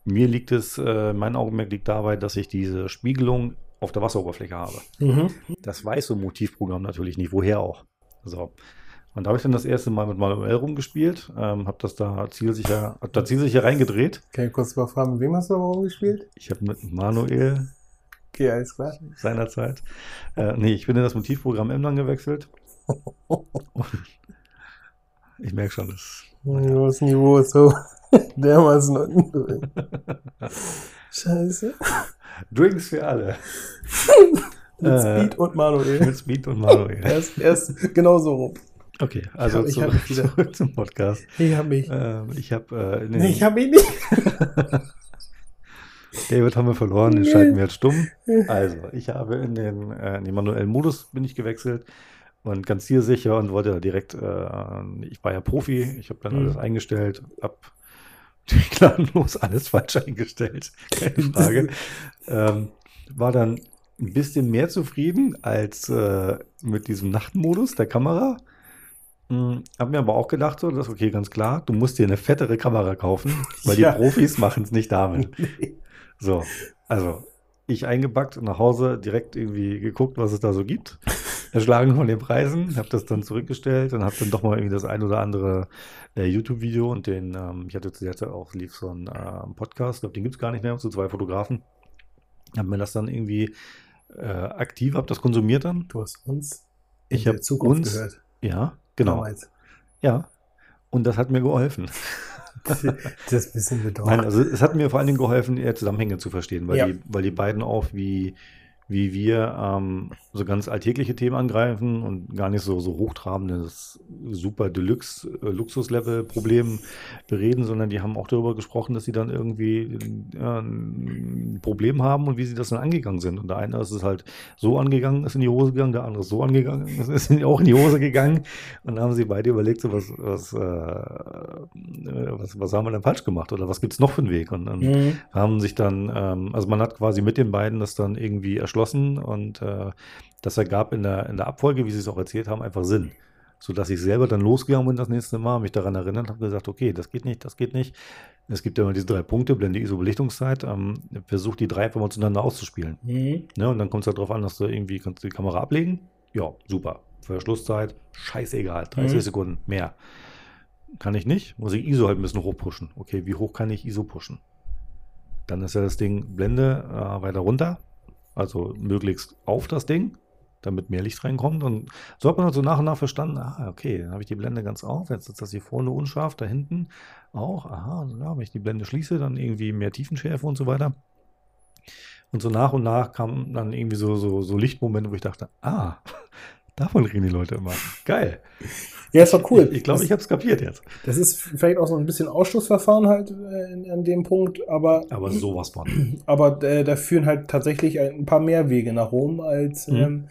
Mir liegt es, äh, mein Augenmerk liegt dabei, dass ich diese Spiegelung auf der Wasseroberfläche habe. Mhm. Das weiß so ein Motivprogramm natürlich nicht, woher auch. So. Und da habe ich dann das erste Mal mit Manuel rumgespielt, ähm, habe das da zielsicher, hab da zielsicher reingedreht. Kann ich kurz mal fragen, mit wem hast du da rumgespielt? Ich habe mit Manuel Okay, alles klar. seinerzeit, äh, nee, ich bin in das Motivprogramm M dann gewechselt. Ich merke schon, das Das Niveau ist so dermaßen unten drin. Scheiße. Drinks für alle. Mit Äh, Speed und Manuel. Mit Speed und Manuel. Erst, erst genau so rum. Okay, also Ich zurück, hab wieder- zurück zum Podcast. Ich hab mich. Ähm, ich habe äh, den- Nee, ich hab ihn nicht. David haben wir verloren, den schalten wir jetzt stumm. Also, ich habe in den, äh, in den manuellen Modus bin ich gewechselt und ganz zielsicher und wollte da direkt, äh, ich war ja Profi, ich habe dann Mhm. alles eingestellt, hab gnadenlos alles falsch eingestellt, keine Frage. ähm, war dann ein bisschen mehr zufrieden als äh, mit diesem Nachtmodus der Kamera. Hm, hab mir aber auch gedacht, so, das ist okay, ganz klar, du musst dir eine fettere Kamera kaufen, weil Ja. die Profis machen es nicht damit. So, also ich eingepackt nach Hause, direkt irgendwie geguckt, was es da so gibt. Erschlagen von den Preisen, habe das dann zurückgestellt und habe dann doch mal irgendwie das ein oder andere äh, YouTube-Video und den, ähm, ich hatte zu der Zeit auch, lief so ein äh, Podcast, ich glaube, den gibt es gar nicht mehr, so zwei Fotografen. Habe mir das dann irgendwie äh, aktiv, habe das konsumiert dann. Du hast uns Ich habe uns, gehört. ja, genau, Damals. ja. Und das hat mir geholfen. Das bisschen bedauert. Nein, also es hat mir vor allen Dingen geholfen, eher Zusammenhänge zu verstehen, weil, Ja. die, weil die beiden auch wie, wie wir ähm, so ganz alltägliche Themen angreifen und gar nicht so, so hochtrabendes, super Deluxe, äh, Luxuslevel-Problem bereden, sondern die haben auch darüber gesprochen, dass sie dann irgendwie äh, ein Problem haben und wie sie das dann angegangen sind. Und der eine ist es halt so angegangen, ist in die Hose gegangen, der andere ist so angegangen, ist, in- auch in die Hose gegangen. Und dann haben sie beide überlegt, so was, was, äh, was, was haben wir denn falsch gemacht oder was gibt es noch für einen Weg? Und dann Mhm. haben sich dann, ähm, also man hat quasi mit den beiden das dann irgendwie erschlossen und äh, das ergab in der, in der Abfolge, wie sie es auch erzählt haben, einfach Sinn. Sodass ich selber dann losgegangen bin das nächste Mal, mich daran erinnert habe gesagt, okay, das geht nicht, das geht nicht. Es gibt ja immer diese drei Punkte, Blende, ISO, Belichtungszeit. Ähm, versuch die drei einfach mal zueinander auszuspielen. Mhm. Ne? Und dann kommt es halt darauf an, dass du irgendwie kannst du die Kamera ablegen. Ja, super. Verschlusszeit, scheißegal, 30 Mhm. Sekunden mehr. Kann ich nicht, muss ich ISO halt ein bisschen hochpushen. Okay, wie hoch kann ich ISO pushen? Dann ist ja das Ding Blende äh, weiter runter, also möglichst auf das Ding, damit mehr Licht reinkommt. Und so hat man dann so nach und nach verstanden, ah, okay, dann habe ich die Blende ganz auf, jetzt ist das hier vorne unscharf, da hinten auch, aha, ja, wenn ich die Blende schließe, dann irgendwie mehr Tiefenschärfe und so weiter. Und so nach und nach kamen dann irgendwie so, so, so Lichtmomente, wo ich dachte, ah, davon reden die Leute immer. Geil. Ja, ist doch cool. Ich glaube, ich habe es kapiert jetzt. Das ist vielleicht auch so ein bisschen Ausschlussverfahren halt äh, an dem Punkt, aber, Aber sowas von. aber äh, da führen halt tatsächlich ein paar mehr Wege nach Rom als Mhm. ähm,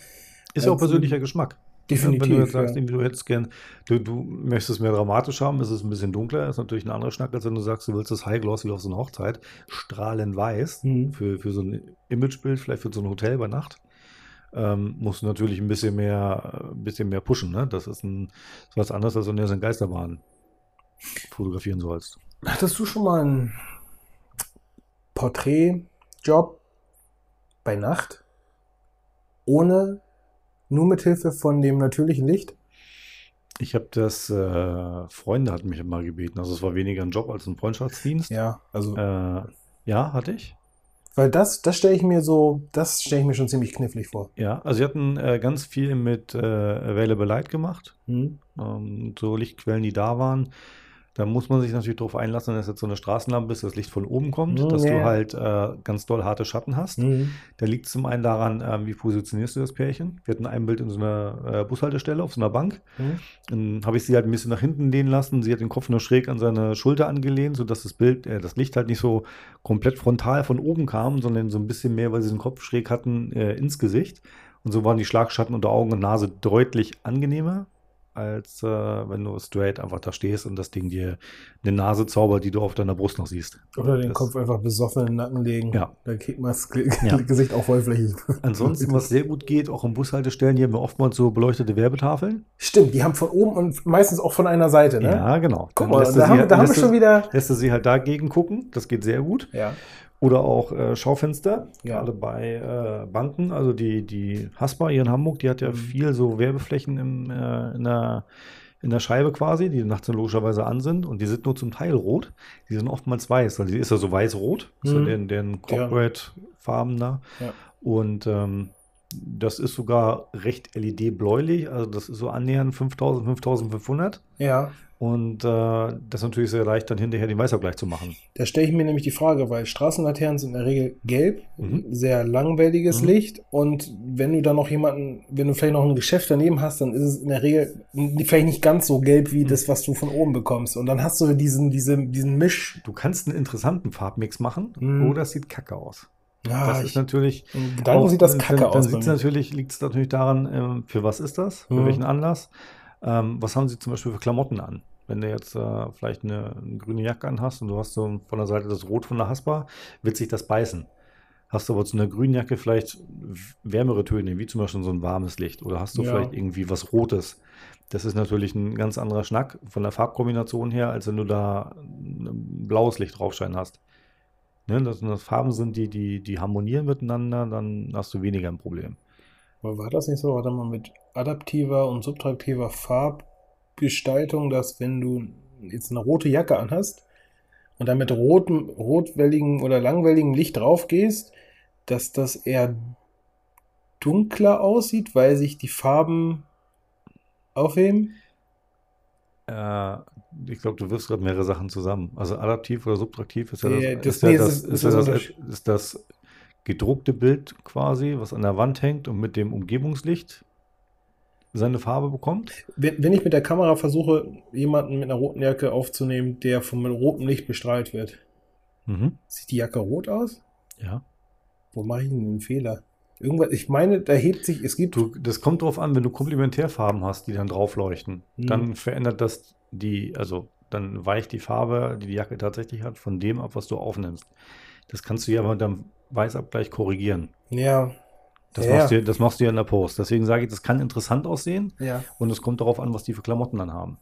Ist ja auch persönlicher Geschmack. definitiv. Wenn du jetzt sagst, ja. du hättest gern, du, du möchtest es mehr dramatisch haben, ist es ein bisschen dunkler, ist natürlich ein anderer Schnack, als wenn du sagst, du willst das High Gloss wie auf so einer Hochzeit, strahlend weiß, Mhm. für, für so ein Imagebild, vielleicht für so ein Hotel bei Nacht. Ähm, musst du natürlich ein bisschen mehr, ein bisschen mehr pushen, ne? Das ist ein ist was anderes, als wenn du jetzt in Geisterbahn fotografieren sollst. Hattest du schon mal einen Porträtjob bei Nacht? Ohne, nur mit Hilfe von dem natürlichen Licht? Ich habe das, äh, Freunde hatten mich mal gebeten, also es war weniger ein Job als ein Freundschaftsdienst. Ja, also, Äh, ja, hatte ich. Weil das, das stelle ich mir so, das stelle ich mir schon ziemlich knifflig vor. Ja, also sie hatten äh, ganz viel mit äh, Available Light gemacht. Mhm. Ähm, so Lichtquellen, die da waren. Da muss man sich natürlich darauf einlassen, dass jetzt so eine Straßenlampe ist, das Licht von oben kommt, Mhm, dass du halt äh, ganz doll harte Schatten hast. Mhm. Da liegt es zum einen daran, ähm, wie positionierst du das Pärchen. Wir hatten ein Bild in so einer äh, Bushaltestelle auf so einer Bank. Mhm. Dann habe ich sie halt ein bisschen nach hinten lehnen lassen. Sie hat den Kopf nur schräg an seine Schulter angelehnt, sodass das Bild, äh, das Licht halt nicht so komplett frontal von oben kam, sondern so ein bisschen mehr, weil sie den Kopf schräg hatten, äh, ins Gesicht. Und so waren die Schlagschatten unter Augen und Nase deutlich angenehmer als äh, wenn du straight einfach da stehst und das Ding dir eine Nase zaubert, die du auf deiner Brust noch siehst. Oder den Das- Kopf einfach besoffen in den Nacken legen. Ja. Da kriegt man das Ja. Gesicht auch vollflächig. Ansonsten, was sehr gut geht, auch an Bushaltestellen, hier haben wir oftmals so beleuchtete Werbetafeln. Stimmt, die haben von oben und meistens auch von einer Seite, ne? Ja, genau. Guck Dann mal, da haben, halt- da haben wir schon wieder. Lässt du sie halt dagegen gucken, das geht sehr gut. Ja. Oder auch äh, Schaufenster, Ja. gerade bei äh, Banken. Also die, die Haspa hier in Hamburg, die hat ja Mhm. viel so Werbeflächen im, äh, in, der, in der Scheibe quasi, die nachts dann logischerweise an sind. Und die sind nur zum Teil rot. Die sind oftmals weiß. Also die ist ja so weiß-rot. Mhm. den, den Corporate-Farben da. Ja. Und ähm, das ist sogar recht LED-bläulich. Also das ist so annähernd 5000, 5500. Ja. Und äh, das ist natürlich sehr leicht, dann hinterher den Weißabgleich zu machen. Da stelle ich mir nämlich die Frage, weil Straßenlaternen sind in der Regel gelb, Mhm. sehr langwelliges Mhm. Licht und wenn du dann noch jemanden, wenn du vielleicht noch ein Geschäft daneben hast, dann ist es in der Regel vielleicht nicht ganz so gelb wie Mhm. das, was du von oben bekommst. Und dann hast du diesen, diese, diesen Misch. Du kannst einen interessanten Farbmix machen Mhm. oder es sieht kacke aus. Ja, das ist natürlich. auch- sieht das dann- kacke dann aus. Natürlich, liegt es natürlich daran, ähm, für was ist das? Für Mhm. welchen Anlass? Ähm, was haben sie zum Beispiel für Klamotten an? Wenn du jetzt äh, vielleicht eine, eine grüne Jacke anhast und du hast so von der Seite das Rot von der Haspa, wird sich das beißen. Hast du aber zu einer grünen Jacke vielleicht wärmere Töne, wie zum Beispiel so ein warmes Licht oder hast du Ja. vielleicht irgendwie was Rotes? Das ist natürlich ein ganz anderer Schnack von der Farbkombination her, als wenn du da ein blaues Licht draufscheinen hast. Ne, dass das Farben sind, die, die, die harmonieren miteinander, dann hast du weniger ein Problem. War das nicht so, warte mal, mit adaptiver und subtraktiver Farbgestaltung, dass wenn du jetzt eine rote Jacke anhast und dann mit rotem, rotwelligen oder langwelligem Licht drauf gehst, dass das eher dunkler aussieht, weil sich die Farben aufheben? Äh, ich glaube, du wirfst gerade mehrere Sachen zusammen. Also adaptiv oder subtraktiv ist ja das- nee, das das ist das gedruckte Bild quasi, was an der Wand hängt und mit dem Umgebungslicht seine Farbe bekommt. Wenn, wenn ich mit der Kamera versuche, jemanden mit einer roten Jacke aufzunehmen, der vom roten Licht bestrahlt wird, Mhm. sieht die Jacke rot aus? Ja. Wo mache ich denn einen Fehler? Irgendwas, ich meine, da hebt sich, es gibt. Du, das kommt drauf an, wenn du Komplementärfarben hast, die dann draufleuchten, Mhm. dann verändert das die, also dann weicht die Farbe, die die Jacke tatsächlich hat, von dem ab, was du aufnimmst. Das kannst du ja mit deinem Weißabgleich korrigieren. Ja. Das, Ja, machst du, das machst du ja in der Post. Deswegen sage ich, das kann interessant aussehen Ja. und es kommt darauf an, was die für Klamotten anhaben.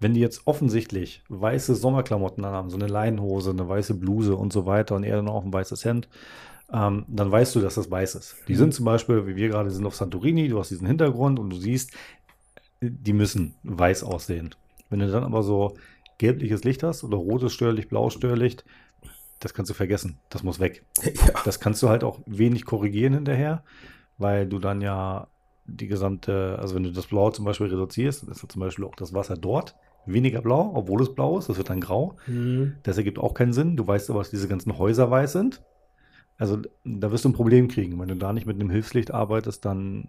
Wenn die jetzt offensichtlich weiße Sommerklamotten anhaben, so eine Leinenhose, eine weiße Bluse und so weiter und eher dann auch ein weißes Hemd, ähm, dann weißt du, dass das weiß ist. Die Mhm. sind zum Beispiel, wie wir gerade sind auf Santorini, du hast diesen Hintergrund und du siehst, die müssen weiß aussehen. Wenn du dann aber so gelbliches Licht hast oder rotes Störlicht, blaues Störlicht, das kannst du vergessen. Das muss weg. ja. Das kannst du halt auch wenig korrigieren hinterher, weil du dann ja die gesamte, also wenn du das Blau zum Beispiel reduzierst, dann ist ja zum Beispiel auch das Wasser dort weniger blau, obwohl es blau ist, das wird dann grau. Mhm. Das ergibt auch keinen Sinn. Du weißt aber, dass diese ganzen Häuser weiß sind. Also da wirst du ein Problem kriegen. Wenn du da nicht mit einem Hilfslicht arbeitest, dann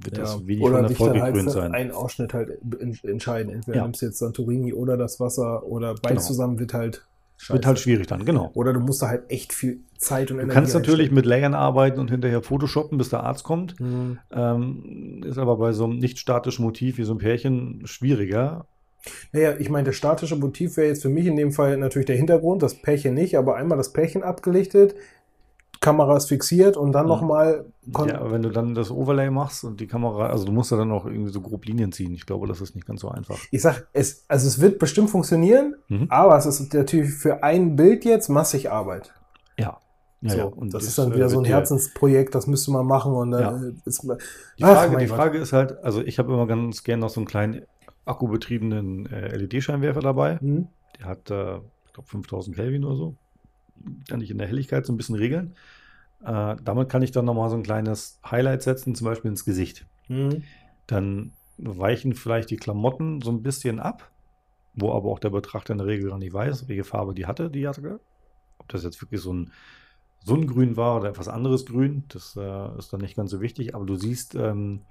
wird das Ja. wenig von Oder der sich dann Folge halt grün sein. einen Ausschnitt halt en- entscheiden. Entweder Ja. nimmst du jetzt Santorini oder das Wasser oder beides Genau. zusammen wird halt Wird halt schwierig dann, genau. Oder du musst da halt echt viel Zeit und Du Energie kannst natürlich mit Layern arbeiten und hinterher Photoshoppen, bis der Arzt kommt. Mhm. Ähm, ist aber bei so einem nicht statischen Motiv wie so ein Pärchen schwieriger. Naja, ich meine, das statische Motiv wäre jetzt für mich in dem Fall natürlich der Hintergrund, das Pärchen nicht, aber einmal das Pärchen abgelichtet, Kamera ist fixiert und dann Mhm. nochmal. Ja, aber wenn du dann das Overlay machst und die Kamera, also du musst ja dann auch irgendwie so grob Linien ziehen. Ich glaube, das ist nicht ganz so einfach. Ich sag, es, also es wird bestimmt funktionieren, Mhm. aber es ist natürlich für ein Bild jetzt massig Arbeit. Ja. Ja, so, ja. und das das, ist dann äh, wieder so ein Herzensprojekt, das müsste man machen und dann ist man. Die Ach, Frage, mein die. Frage ist halt, also ich habe immer ganz gerne noch so einen kleinen akkubetriebenen äh, LED-Scheinwerfer dabei. Hm? Der hat, äh, ich glaube, 5000 Kelvin oder so. Kann ich in der Helligkeit so ein bisschen regeln. Äh, damit kann ich dann nochmal so ein kleines Highlight setzen, zum Beispiel ins Gesicht. Hm? Dann weichen vielleicht die Klamotten so ein bisschen ab, wo aber auch der Betrachter in der Regel gar nicht weiß, welche Farbe die hatte, die Jacke. Ob das jetzt wirklich so ein, so ein Grün war oder etwas anderes Grün, das äh, ist dann nicht ganz so wichtig, aber du siehst ähm,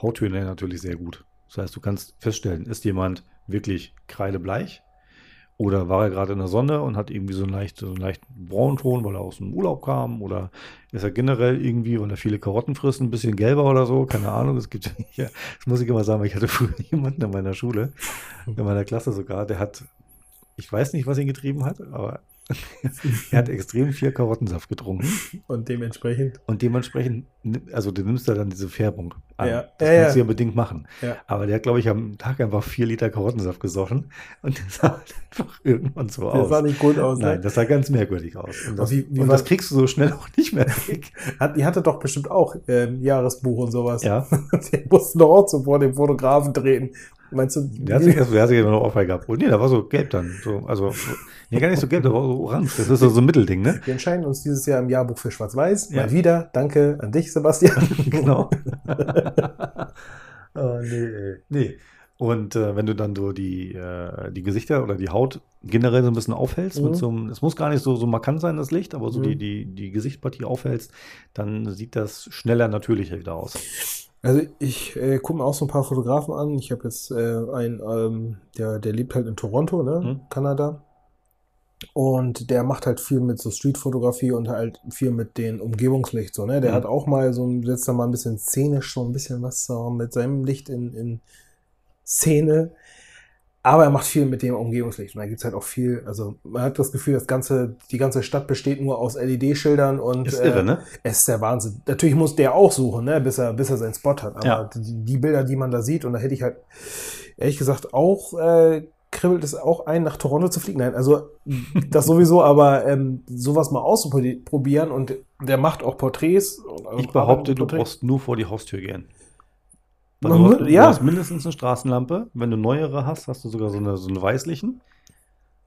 Hauttöne natürlich sehr gut. Das heißt, du kannst feststellen, ist jemand wirklich kreidebleich Oder war er gerade in der Sonne und hat irgendwie so einen, leicht, so einen leichten Braunton, weil er aus dem Urlaub kam? Oder ist er generell irgendwie, weil er viele Karotten frisst, ein bisschen gelber oder so? Keine Ahnung. Es gibt, ja, das muss ich immer sagen, weil ich hatte früher jemanden in meiner Schule, in meiner Klasse sogar, der hat, ich weiß nicht, was ihn getrieben hat, aber er hat extrem viel Karottensaft getrunken. Und dementsprechend. Und dementsprechend, also du nimmst da dann diese Färbung an. Ja. Das Ja, kannst du ja. ja bedingt machen. Ja. Aber der hat, glaube ich, am Tag einfach vier Liter Karottensaft gesoffen und der sah halt einfach irgendwann so Der aus. sah nicht gut aus. Nein, Ne? das sah ganz merkwürdig aus. Und, das, wie- wie und das kriegst du so schnell auch nicht mehr weg. Hat, die hatte doch bestimmt auch äh, ein Jahresbuch und sowas. ja, Die mussten doch auch so vor dem Fotografen treten. Meinst du? der hat sich, erst- der hat sich immer noch Ohrfeige gehabt. Und nee, da war so gelb dann. So, also, nee, gar nicht so gelb, da war so orange. Das ist so, so ein Mittelding, ne? Wir entscheiden uns dieses Jahr im Jahrbuch für Schwarz-Weiß. Ja. Mal wieder. Danke an dich, Sebastian. genau. oh, nee, nee. Und äh, wenn du dann so die, äh, die Gesichter oder die Haut generell so ein bisschen aufhältst, Mhm. mit so einem, es muss gar nicht so, so markant sein, das Licht, aber so Mhm. die, die, die Gesichtspartie aufhältst, dann sieht das schneller natürlicher wieder aus. Also ich äh, gucke mir auch so ein paar Fotografen an. Ich habe jetzt äh, einen, ähm, der, der lebt halt in Toronto, ne? Mhm. Kanada. Und der macht halt viel mit so Streetfotografie und halt viel mit den Umgebungslicht so, ne? Der Mhm. hat auch mal so ein, setzt da mal ein bisschen szenisch so ein bisschen was so mit seinem Licht in, in Szene. Aber er macht viel mit dem Umgebungslicht. Und da gibt's halt auch viel, also man hat das Gefühl, das ganze, die ganze Stadt besteht nur aus LED-Schildern und Ist äh, irre, ne? es ist der Wahnsinn. Natürlich muss der auch suchen, ne, bis er, bis er seinen Spot hat. Aber Ja. die, die Bilder, die man da sieht, und da hätte ich halt ehrlich gesagt auch, äh, kribbelt es auch ein, nach Toronto zu fliegen. Nein, also das sowieso, aber ähm, sowas mal auszuprobieren und der macht auch Porträts. Ich behaupte, du brauchst nur vor die Haustür gehen. Weil Man du, hast, ja. du hast mindestens eine Straßenlampe. Wenn du neuere hast, hast du sogar so eine, so eine weißlichen.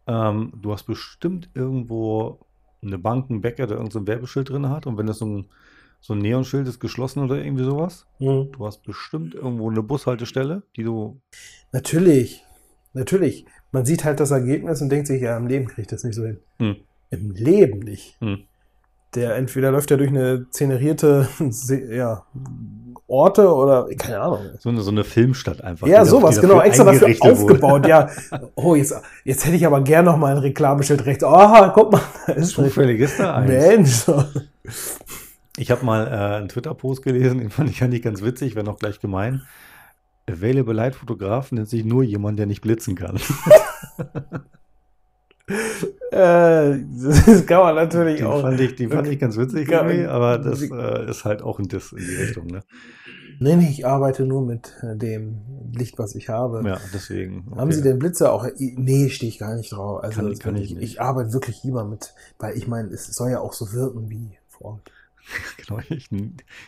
Ähm, du hast bestimmt irgendwo eine Bank, einen Bäcker, der irgendein so Werbeschild drin hat. Und wenn das so ein, so ein Neonschild ist, geschlossen oder irgendwie sowas. Mhm. Du hast bestimmt irgendwo eine Bushaltestelle, die du. Natürlich, natürlich. Man sieht halt das Ergebnis und denkt sich, ja, im Leben kriege ich das nicht so hin. Hm. Im Leben nicht. Hm. Der entweder läuft er durch eine szenerierte ja, Orte oder keine Ahnung. So eine, so eine Filmstadt einfach. Ja, sowas, genau, extra dafür aufgebaut, ja. Oh, jetzt, jetzt hätte ich aber gern noch mal ein Reklameschild rechts. Aha, guck mal, da ist schon. Zufällig ist da eins. Mensch. Ich habe mal äh, einen Twitter-Post gelesen, den fand ich ja nicht ganz witzig, wäre noch gleich gemein. Available Light Fotograf nennt sich nur jemand, der nicht blitzen kann. Äh, das kann man natürlich Die auch. fand ich, die fand ich ganz witzig irgendwie, aber das äh, ist halt auch ein Diss in die Richtung. Ne? Nee, nee, ich arbeite nur mit äh, dem Licht, was ich habe. Ja, deswegen. Haben okay. Sie den Blitzer auch? Nee, stehe ich gar nicht drauf. Also Kann- kann ich nicht. ich arbeite wirklich lieber mit, weil ich meine, es soll ja auch so wirken wie vor Ort. Genau, ich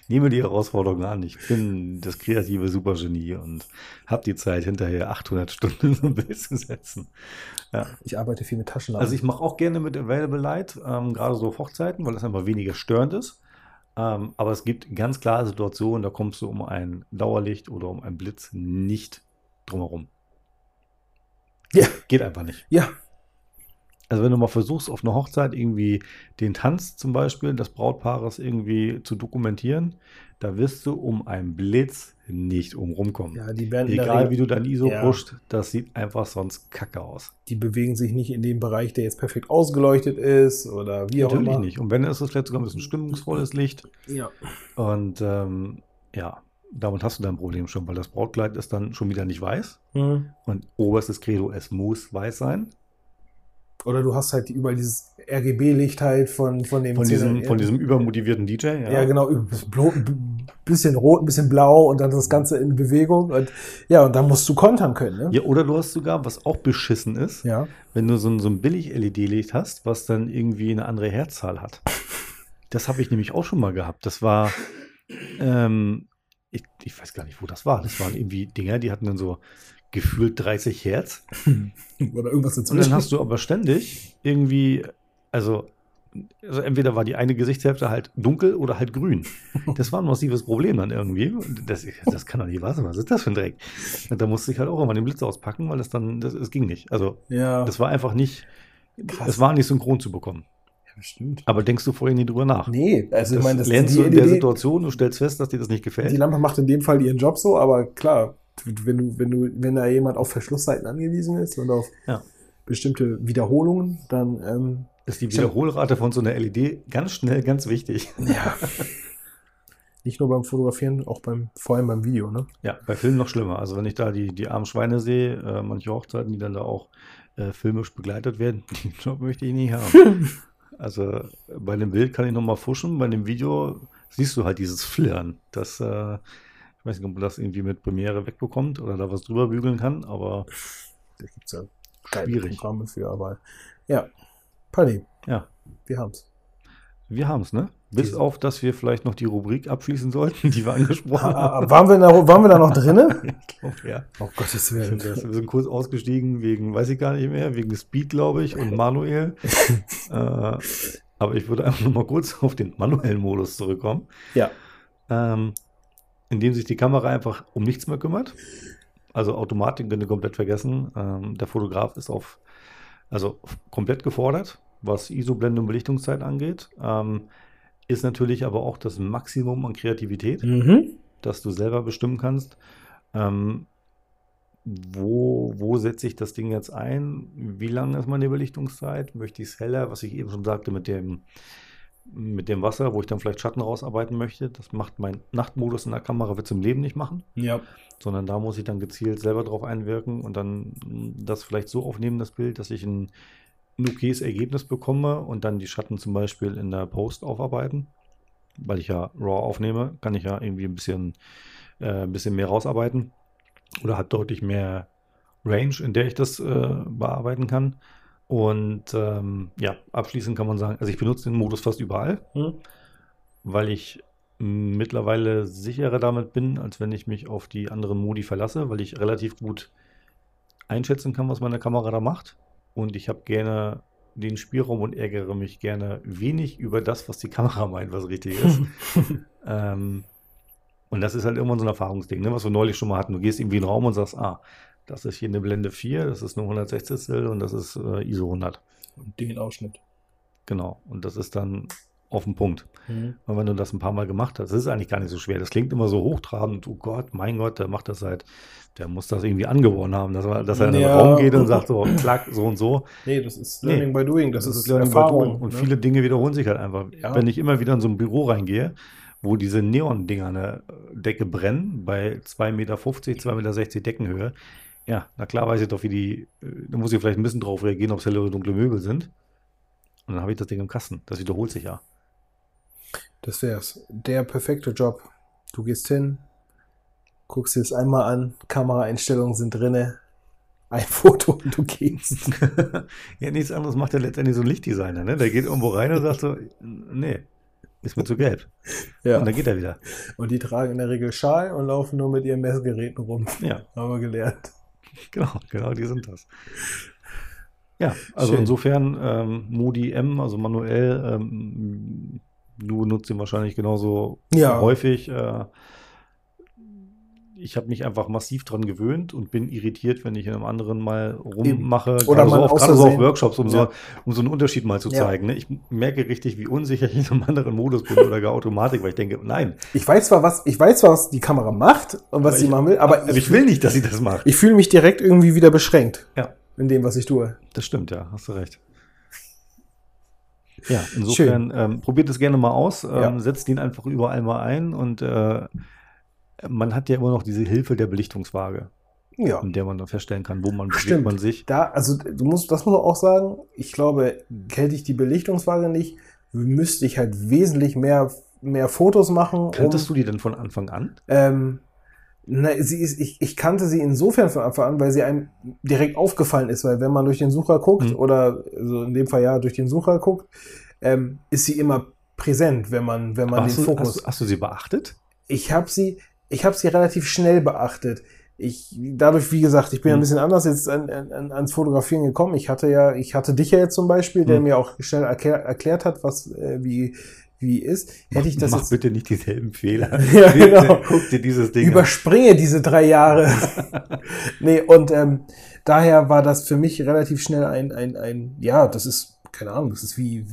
nehme die Herausforderung an. Ich bin das kreative Supergenie und habe die Zeit, hinterher 800 Stunden so ein Bild zu setzen. Ja. Ich arbeite viel mit Taschenlampen. Also ich mache auch gerne mit Available Light, ähm, gerade so Hochzeiten, weil das einfach weniger störend ist. Ähm, aber es gibt ganz klare Situationen, da kommst du um ein Dauerlicht oder um einen Blitz nicht drumherum. Ja. Geht einfach nicht. ja, Also wenn du mal versuchst, auf einer Hochzeit irgendwie den Tanz zum Beispiel des Brautpaares irgendwie zu dokumentieren, da wirst du um einen Blitz nicht umrumkommen. ja, die werden Egal wie du dein ISO Ja. pusht, das sieht einfach sonst kacke aus. die bewegen sich nicht in dem Bereich, der jetzt perfekt ausgeleuchtet ist oder wie auch Natürlich immer. nicht. Und wenn ist es vielleicht sogar ein bisschen stimmungsvolles Licht. Ja. Und ähm, ja, damit hast du dein Problem schon, weil das Brautkleid ist dann schon wieder nicht weiß. Mhm. Und oberstes Credo, es muss weiß sein. Oder du hast halt überall dieses RGB-Licht halt von, von dem Von diesem, ja. von diesem übermotivierten DJ. Ja, genau, ein bisschen blau- ein bisschen rot, ein bisschen blau und dann das Ganze in Bewegung. Und ja, und dann musst du kontern können, ne? Ja, oder du hast sogar, was auch beschissen ist, Ja. wenn du so ein, so ein Billig-LED-Licht hast, was dann irgendwie eine andere Herzzahl hat. Das habe ich nämlich auch schon mal gehabt. Das war, ähm, ich, ich weiß gar nicht, wo das war. Das waren irgendwie Dinger, die hatten dann so gefühlt 30 Hertz. Oder irgendwas Und dazwischen. dann hast du aber ständig irgendwie, also, also entweder war die eine Gesichtshälfte halt dunkel oder halt grün. Das war ein massives Problem dann irgendwie. Und Das, das kann doch nicht wahr sein. Was ist das für ein Dreck? Und da musste ich halt auch immer den Blitz auspacken, weil das dann, das, es ging nicht. Also, ja, das war einfach nicht, Krass. es war nicht synchron zu bekommen. ja, stimmt. Aber denkst du vorher nie drüber nach? Nee, also ich das meine, das lernst du in der Situation, du stellst fest, dass dir das nicht gefällt. die Lampe macht in dem Fall ihren Job so, aber klar, wenn du, wenn du, wenn da jemand auf Verschlussseiten angewiesen ist und auf Ja. bestimmte Wiederholungen, dann ähm, Ist die Wiederholrate von so einer LED ganz schnell ganz wichtig. ja. Nicht nur beim Fotografieren, auch beim, vor allem beim Video, ne? Ja, bei Filmen noch schlimmer. Also wenn ich da die, die armen Schweine sehe, äh, manche Hochzeiten, die dann da auch äh, filmisch begleitet werden, den Job möchte ich nie haben. also bei dem Bild kann ich nochmal fuschen, bei dem Video siehst du halt dieses Flirren. Das, äh, ich weiß nicht, ob man das irgendwie mit Premiere wegbekommt oder da was drüber bügeln kann, aber Da gibt es ja geile Schwierig. Programme für, aber ja. Paddy, ja, wir haben's. wir haben es, ne? Bis Diese- auf, dass wir vielleicht noch die Rubrik abschließen sollten, die wir angesprochen haben. Ah, waren, wir da, waren wir da noch drinne? Ich glaube, ja. Oh Gottes Willen. wir sind kurz ausgestiegen wegen, weiß ich gar nicht mehr, wegen Speed, glaube ich, und Manuel. äh, aber ich würde einfach noch mal kurz auf den manuellen Modus zurückkommen, Ja. ähm, in dem sich die Kamera einfach um nichts mehr kümmert. Also Automatik könnt ihr komplett vergessen. Ähm, der Fotograf ist auf, also komplett gefordert, was ISO-Blende und Belichtungszeit angeht. Ähm, ist natürlich aber auch das Maximum an Kreativität Mhm. dass du selber bestimmen kannst, ähm, wo, wo setze ich das Ding jetzt ein, wie lange ist meine Belichtungszeit, möchte ich es heller, was ich eben schon sagte mit dem, mit dem Wasser, wo ich dann vielleicht Schatten rausarbeiten möchte. Das macht mein Nachtmodus in der Kamera, wird es im Leben nicht machen, Ja. sondern da muss ich dann gezielt selber drauf einwirken und dann das vielleicht so aufnehmen, das Bild, dass ich ein, ein okayes Ergebnis bekomme und dann die Schatten zum Beispiel in der Post aufarbeiten. Weil ich ja RAW aufnehme, kann ich ja irgendwie ein bisschen, äh, ein bisschen mehr rausarbeiten oder hat deutlich mehr Range, in der ich das äh, bearbeiten kann. Und ähm, ja, abschließend kann man sagen, also ich benutze den Modus fast überall, Mhm. weil ich mittlerweile sicherer damit bin, als wenn ich mich auf die anderen Modi verlasse, weil ich relativ gut einschätzen kann, was meine Kamera da macht. Und ich habe gerne den Spielraum und ärgere mich gerne wenig über das, was die Kamera meint, was richtig ist. ähm, und das ist halt irgendwann so ein Erfahrungsding, ne, was wir neulich schon mal hatten. Du gehst irgendwie in den Raum und sagst, ah, das ist hier eine Blende 4, das ist eine 160 und das ist äh, ISO 100. Und den Ausschnitt. Genau. Und das ist dann auf den Punkt. Mhm. Und wenn du das ein paar Mal gemacht hast, das ist eigentlich gar nicht so schwer. Das klingt immer so hochtrabend. Oh Gott, mein Gott, der macht das seit, der muss das irgendwie angeboren haben, dass er, dass er in den Ja. Raum geht und sagt so, klack, so und so. Nee, das ist Nee. Learning by Doing. Das, ist, Learning by Erfahrung. Doing. Und ne? viele Dinge wiederholen sich halt einfach. Ja. Wenn ich immer wieder in so ein Büro reingehe, wo diese Neon-Dinger an der Decke brennen, bei 2,50 Meter, 2,60 Meter Deckenhöhe, ja, na klar weiß ich doch, wie die, äh, da muss ich vielleicht ein bisschen drauf reagieren, ob es helle oder dunkle Möbel sind. Und dann habe ich das Ding im Kasten. Das wiederholt sich ja. Das wär's. Der perfekte Job. Du gehst hin, guckst dir es einmal an, Kameraeinstellungen sind drinne, ein Foto und du gehst. ja, nichts anderes macht ja letztendlich so ein Lichtdesigner, ne? Der geht irgendwo rein und sagt so, nee, ist mir zu gelb. Ja. Und dann geht er wieder. Und die tragen in der Regel Schal und laufen nur mit ihren Messgeräten rum. Ja, Haben wir gelernt. genau, genau, die sind das. Ja, also Schön. insofern ähm, Moody M, also manuell, ähm, du nutzt ihn wahrscheinlich genauso Ja. häufig. Äh, ich habe mich einfach massiv dran gewöhnt und bin irritiert, wenn ich in einem anderen mal rummache. Oder gerade so auf, gerade so auf. Workshops, um, Ja. so, um so einen Unterschied mal zu Ja. zeigen. Ne? Ich merke richtig, wie unsicher ich in einem anderen Modus bin oder gar Automatik, weil ich denke, nein, Ich weiß zwar, was, ich weiß was die Kamera macht und was Aber sie ich- machen will, aber, aber ich will nicht, dass sie das macht. ich fühle mich direkt irgendwie wieder beschränkt Ja. in dem, was ich tue. Das stimmt, ja, hast du recht. Ja, insofern ähm, probiert es gerne mal aus, ähm, Ja. setzt ihn einfach überall mal ein und äh, man hat ja immer noch diese Hilfe der Belichtungswaage, Ja. in der man dann feststellen kann, wo man Stimmt. man sich. Da, also du musst, das muss man auch sagen, ich glaube, hätte ich die Belichtungswaage nicht, müsste ich halt wesentlich mehr, mehr Fotos machen. Kanntest du die denn von Anfang an? Ähm, na, sie ist, ich, ich kannte sie insofern von Anfang an, weil sie einem direkt aufgefallen ist, weil wenn man durch den Sucher guckt, Mhm. oder also in dem Fall ja durch den Sucher guckt, ähm, ist sie immer präsent, wenn man, wenn man Hast den du, Fokus. hast, hast du sie beachtet? ich habe sie, ich habe sie relativ schnell beachtet. Ich, dadurch, wie gesagt, ich bin ja ein Mhm. bisschen anders jetzt an, an, ans Fotografieren gekommen. Ich hatte ja, ich hatte dich ja jetzt zum Beispiel, der Mhm. mir auch schnell erklär, erklärt hat, was, äh, wie, wie ist. Hätte ich das Mach jetzt, bitte nicht dieselben Fehler. Ja, genau. Guck dir dieses Ding an. überspringe diese drei Jahre. nee, und ähm, daher war das für mich relativ schnell ein, ein, ein, ja, das ist, keine Ahnung, das ist wie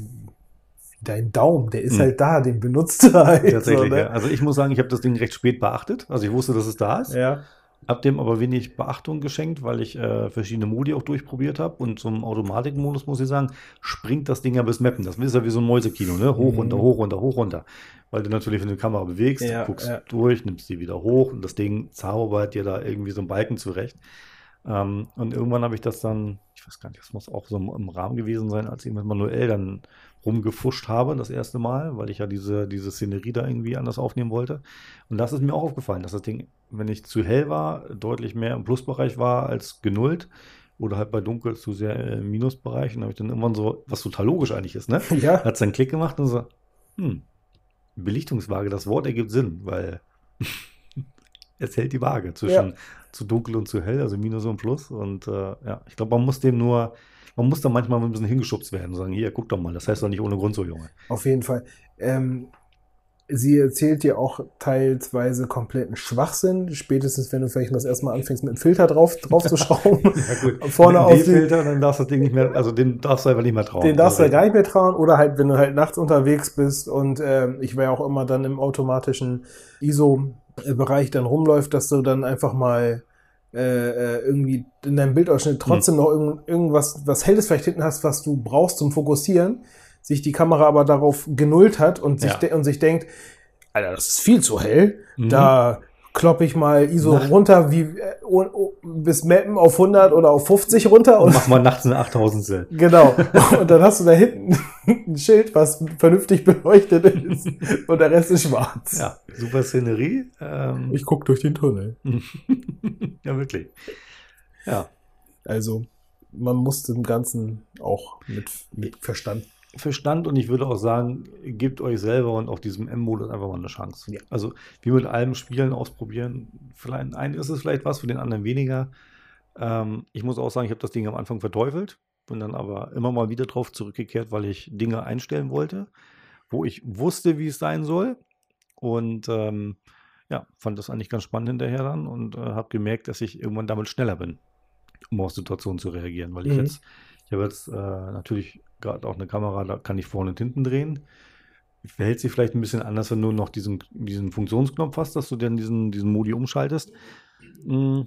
dein Daumen, der ist Mhm. halt da, den benutzt du halt. Tatsächlich, so, ne? ja. Also ich muss sagen, ich habe das Ding recht spät beachtet. Also ich wusste, dass es da ist. ja. Hab dem aber wenig Beachtung geschenkt, weil ich äh, verschiedene Modi auch durchprobiert habe. Und zum Automatikmodus muss ich sagen, springt das Ding ja bis Mappen. Das ist ja wie so ein Mäusekino, ne? Hoch, Mhm. runter, hoch, runter, hoch, runter. Weil du natürlich, wenn du die Kamera bewegst, Ja, guckst ja. durch, nimmst die wieder hoch und das Ding zaubert dir da irgendwie so einen Balken zurecht. Ähm, und irgendwann habe ich das dann, ich weiß gar nicht, das muss auch so im, im Rahmen gewesen sein, als ich mit manuell dann rumgefuscht habe, das erste Mal, weil ich ja diese, diese Szenerie da irgendwie anders aufnehmen wollte. Und das ist mir auch aufgefallen, dass das Ding, wenn ich zu hell war, deutlich mehr im Plusbereich war als genullt. Oder halt bei dunkel zu sehr im Minusbereich. Und da habe ich dann irgendwann so, was total logisch eigentlich ist, ne? Ja, Hat es einen Klick gemacht und so, hm, Belichtungswaage, das Wort ergibt Sinn, weil es hält die Waage zwischen zu dunkel und zu hell, also Minus und Plus. Und äh, ja, ich glaube, man muss dem nur, man muss da manchmal ein bisschen hingeschubst werden und sagen, hier, guck doch mal, das heißt doch nicht ohne Grund so, Junge. auf jeden Fall. Ähm, sie erzählt dir auch teilweise kompletten Schwachsinn, spätestens wenn du vielleicht das erste Mal anfängst, mit einem Filter drauf, drauf zu schrauben. Ja, gut. Vorne Mit auf dem die- Filter, dann darfst du das Ding nicht mehr, also den darfst du einfach nicht mehr trauen. Den darfst du ja Also, gar nicht mehr trauen. Oder halt, wenn du halt nachts unterwegs bist und ähm, ich war ja auch immer dann im automatischen ISO-Bereich dann rumläuft, dass du dann einfach mal äh, äh, irgendwie in deinem Bildausschnitt trotzdem noch irgend, irgendwas, was Helles vielleicht hinten hast, was du brauchst zum Fokussieren, sich die Kamera aber darauf genullt hat und sich, Ja. und sich denkt, Alter, das ist viel zu hell. Mhm. Da kloppe ich mal ISO Nacht- runter, wie äh, oh, oh, bis Mappen auf 100 oder auf 50 runter Und und mach mal nachts eine 8000 Genau. Und dann hast du da hinten ein Schild, was vernünftig beleuchtet ist. Und der Rest ist schwarz. Ja, super Szenerie. Ähm, Ich guck durch den Tunnel. ja, wirklich. Ja, Also, man muss dem Ganzen auch mit, mit Verstand. Verstand und ich würde auch sagen, gebt euch selber und auch diesem M-Modus einfach mal eine Chance. Ja. Also wie mit allem Spielen ausprobieren. Vielleicht einen ist es vielleicht was, für den anderen weniger. Ähm, ich muss auch sagen, ich habe das Ding am Anfang verteufelt, bin dann aber immer mal wieder drauf zurückgekehrt, weil ich Dinge einstellen wollte, wo ich wusste, wie es sein soll. Und ähm, ja, fand das eigentlich ganz spannend hinterher dann und äh, habe gemerkt, dass ich irgendwann damit schneller bin, um auf Situationen zu reagieren, weil ich Mhm. jetzt, ich habe jetzt äh, natürlich gerade auch eine Kamera, da kann ich vorne und hinten drehen. Verhält sich vielleicht ein bisschen anders, wenn du noch diesen, diesen Funktionsknopf hast, dass du dann diesen, diesen Modi umschaltest. Mm.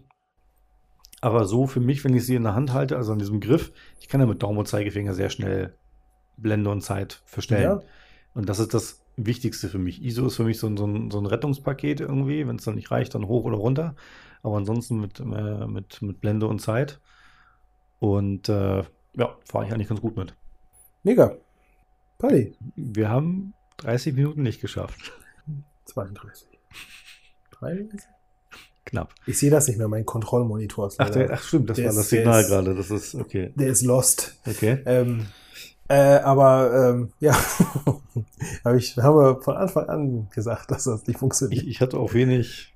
Aber so für mich, wenn ich sie in der Hand halte, also an diesem Griff, ich kann ja mit Daumen und Zeigefinger sehr schnell Blende und Zeit verstellen. Ja. Und das ist das Wichtigste für mich. ISO ist für mich so ein, so ein, so ein Rettungspaket irgendwie. Wenn es dann nicht reicht, dann hoch oder runter. Aber ansonsten mit, äh, mit, mit Blende und Zeit. Und äh, ja, fahre ich eigentlich ganz gut mit. Mega. Paddy. Wir haben 30 Minuten nicht geschafft. 32. 33? Knapp. Ich sehe das nicht mehr, mein Kontrollmonitor. ist Ach, der, ach stimmt, das Der war ist- das Signal ist- gerade. Das ist okay. der ist lost. Okay. Ähm, äh, aber ähm, ja, hab ich, haben wir von Anfang an gesagt, dass das nicht funktioniert. Ich, ich hatte auch wenig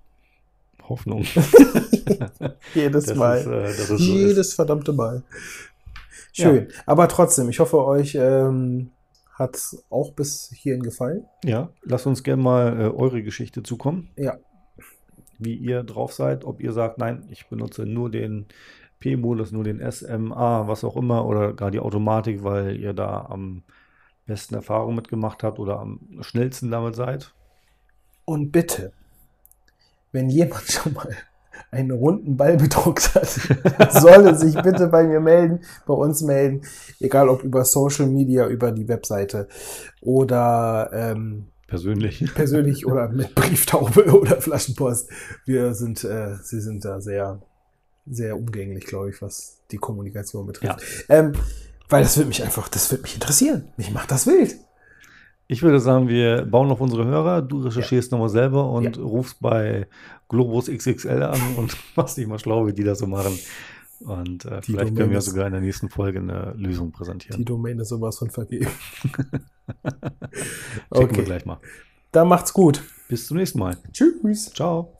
Hoffnung. Jedes dass Mal. es, äh, dass es so ist. Jedes verdammte Mal. Schön. Aber trotzdem, ich hoffe, euch ähm, hat es auch bis hierhin gefallen. Ja, lasst uns gerne mal äh, eure Geschichte zukommen. Ja. Wie ihr drauf seid, ob ihr sagt, nein, ich benutze nur den P-Modus, nur den SMA, was auch immer, oder gar die Automatik, weil ihr da am besten Erfahrung mitgemacht habt oder am schnellsten damit seid. Und bitte, wenn jemand schon mal einen runden Ball bedruckt hat, soll er sich bitte bei mir melden, bei uns melden, egal ob über Social Media, über die Webseite oder ähm, Persönlich. persönlich oder mit Brieftaube oder Flaschenpost. Wir sind, äh, sie sind da sehr, sehr umgänglich, glaube ich, was die Kommunikation betrifft. Ähm, weil das wird mich einfach, das wird mich interessieren. Mich macht das wild. Ich würde sagen, wir bauen auf unsere Hörer. Du recherchierst nochmal selber und Ja. rufst bei Globus XXL an und machst dich mal schlau, wie die das so machen. Und äh, Die vielleicht können Domain wir ist- sogar in der nächsten Folge eine Lösung Die präsentieren. Domain ist sowas von vergeben. Checken wir okay, gleich mal. dann macht's gut. Bis zum nächsten Mal. Tschüss. Ciao.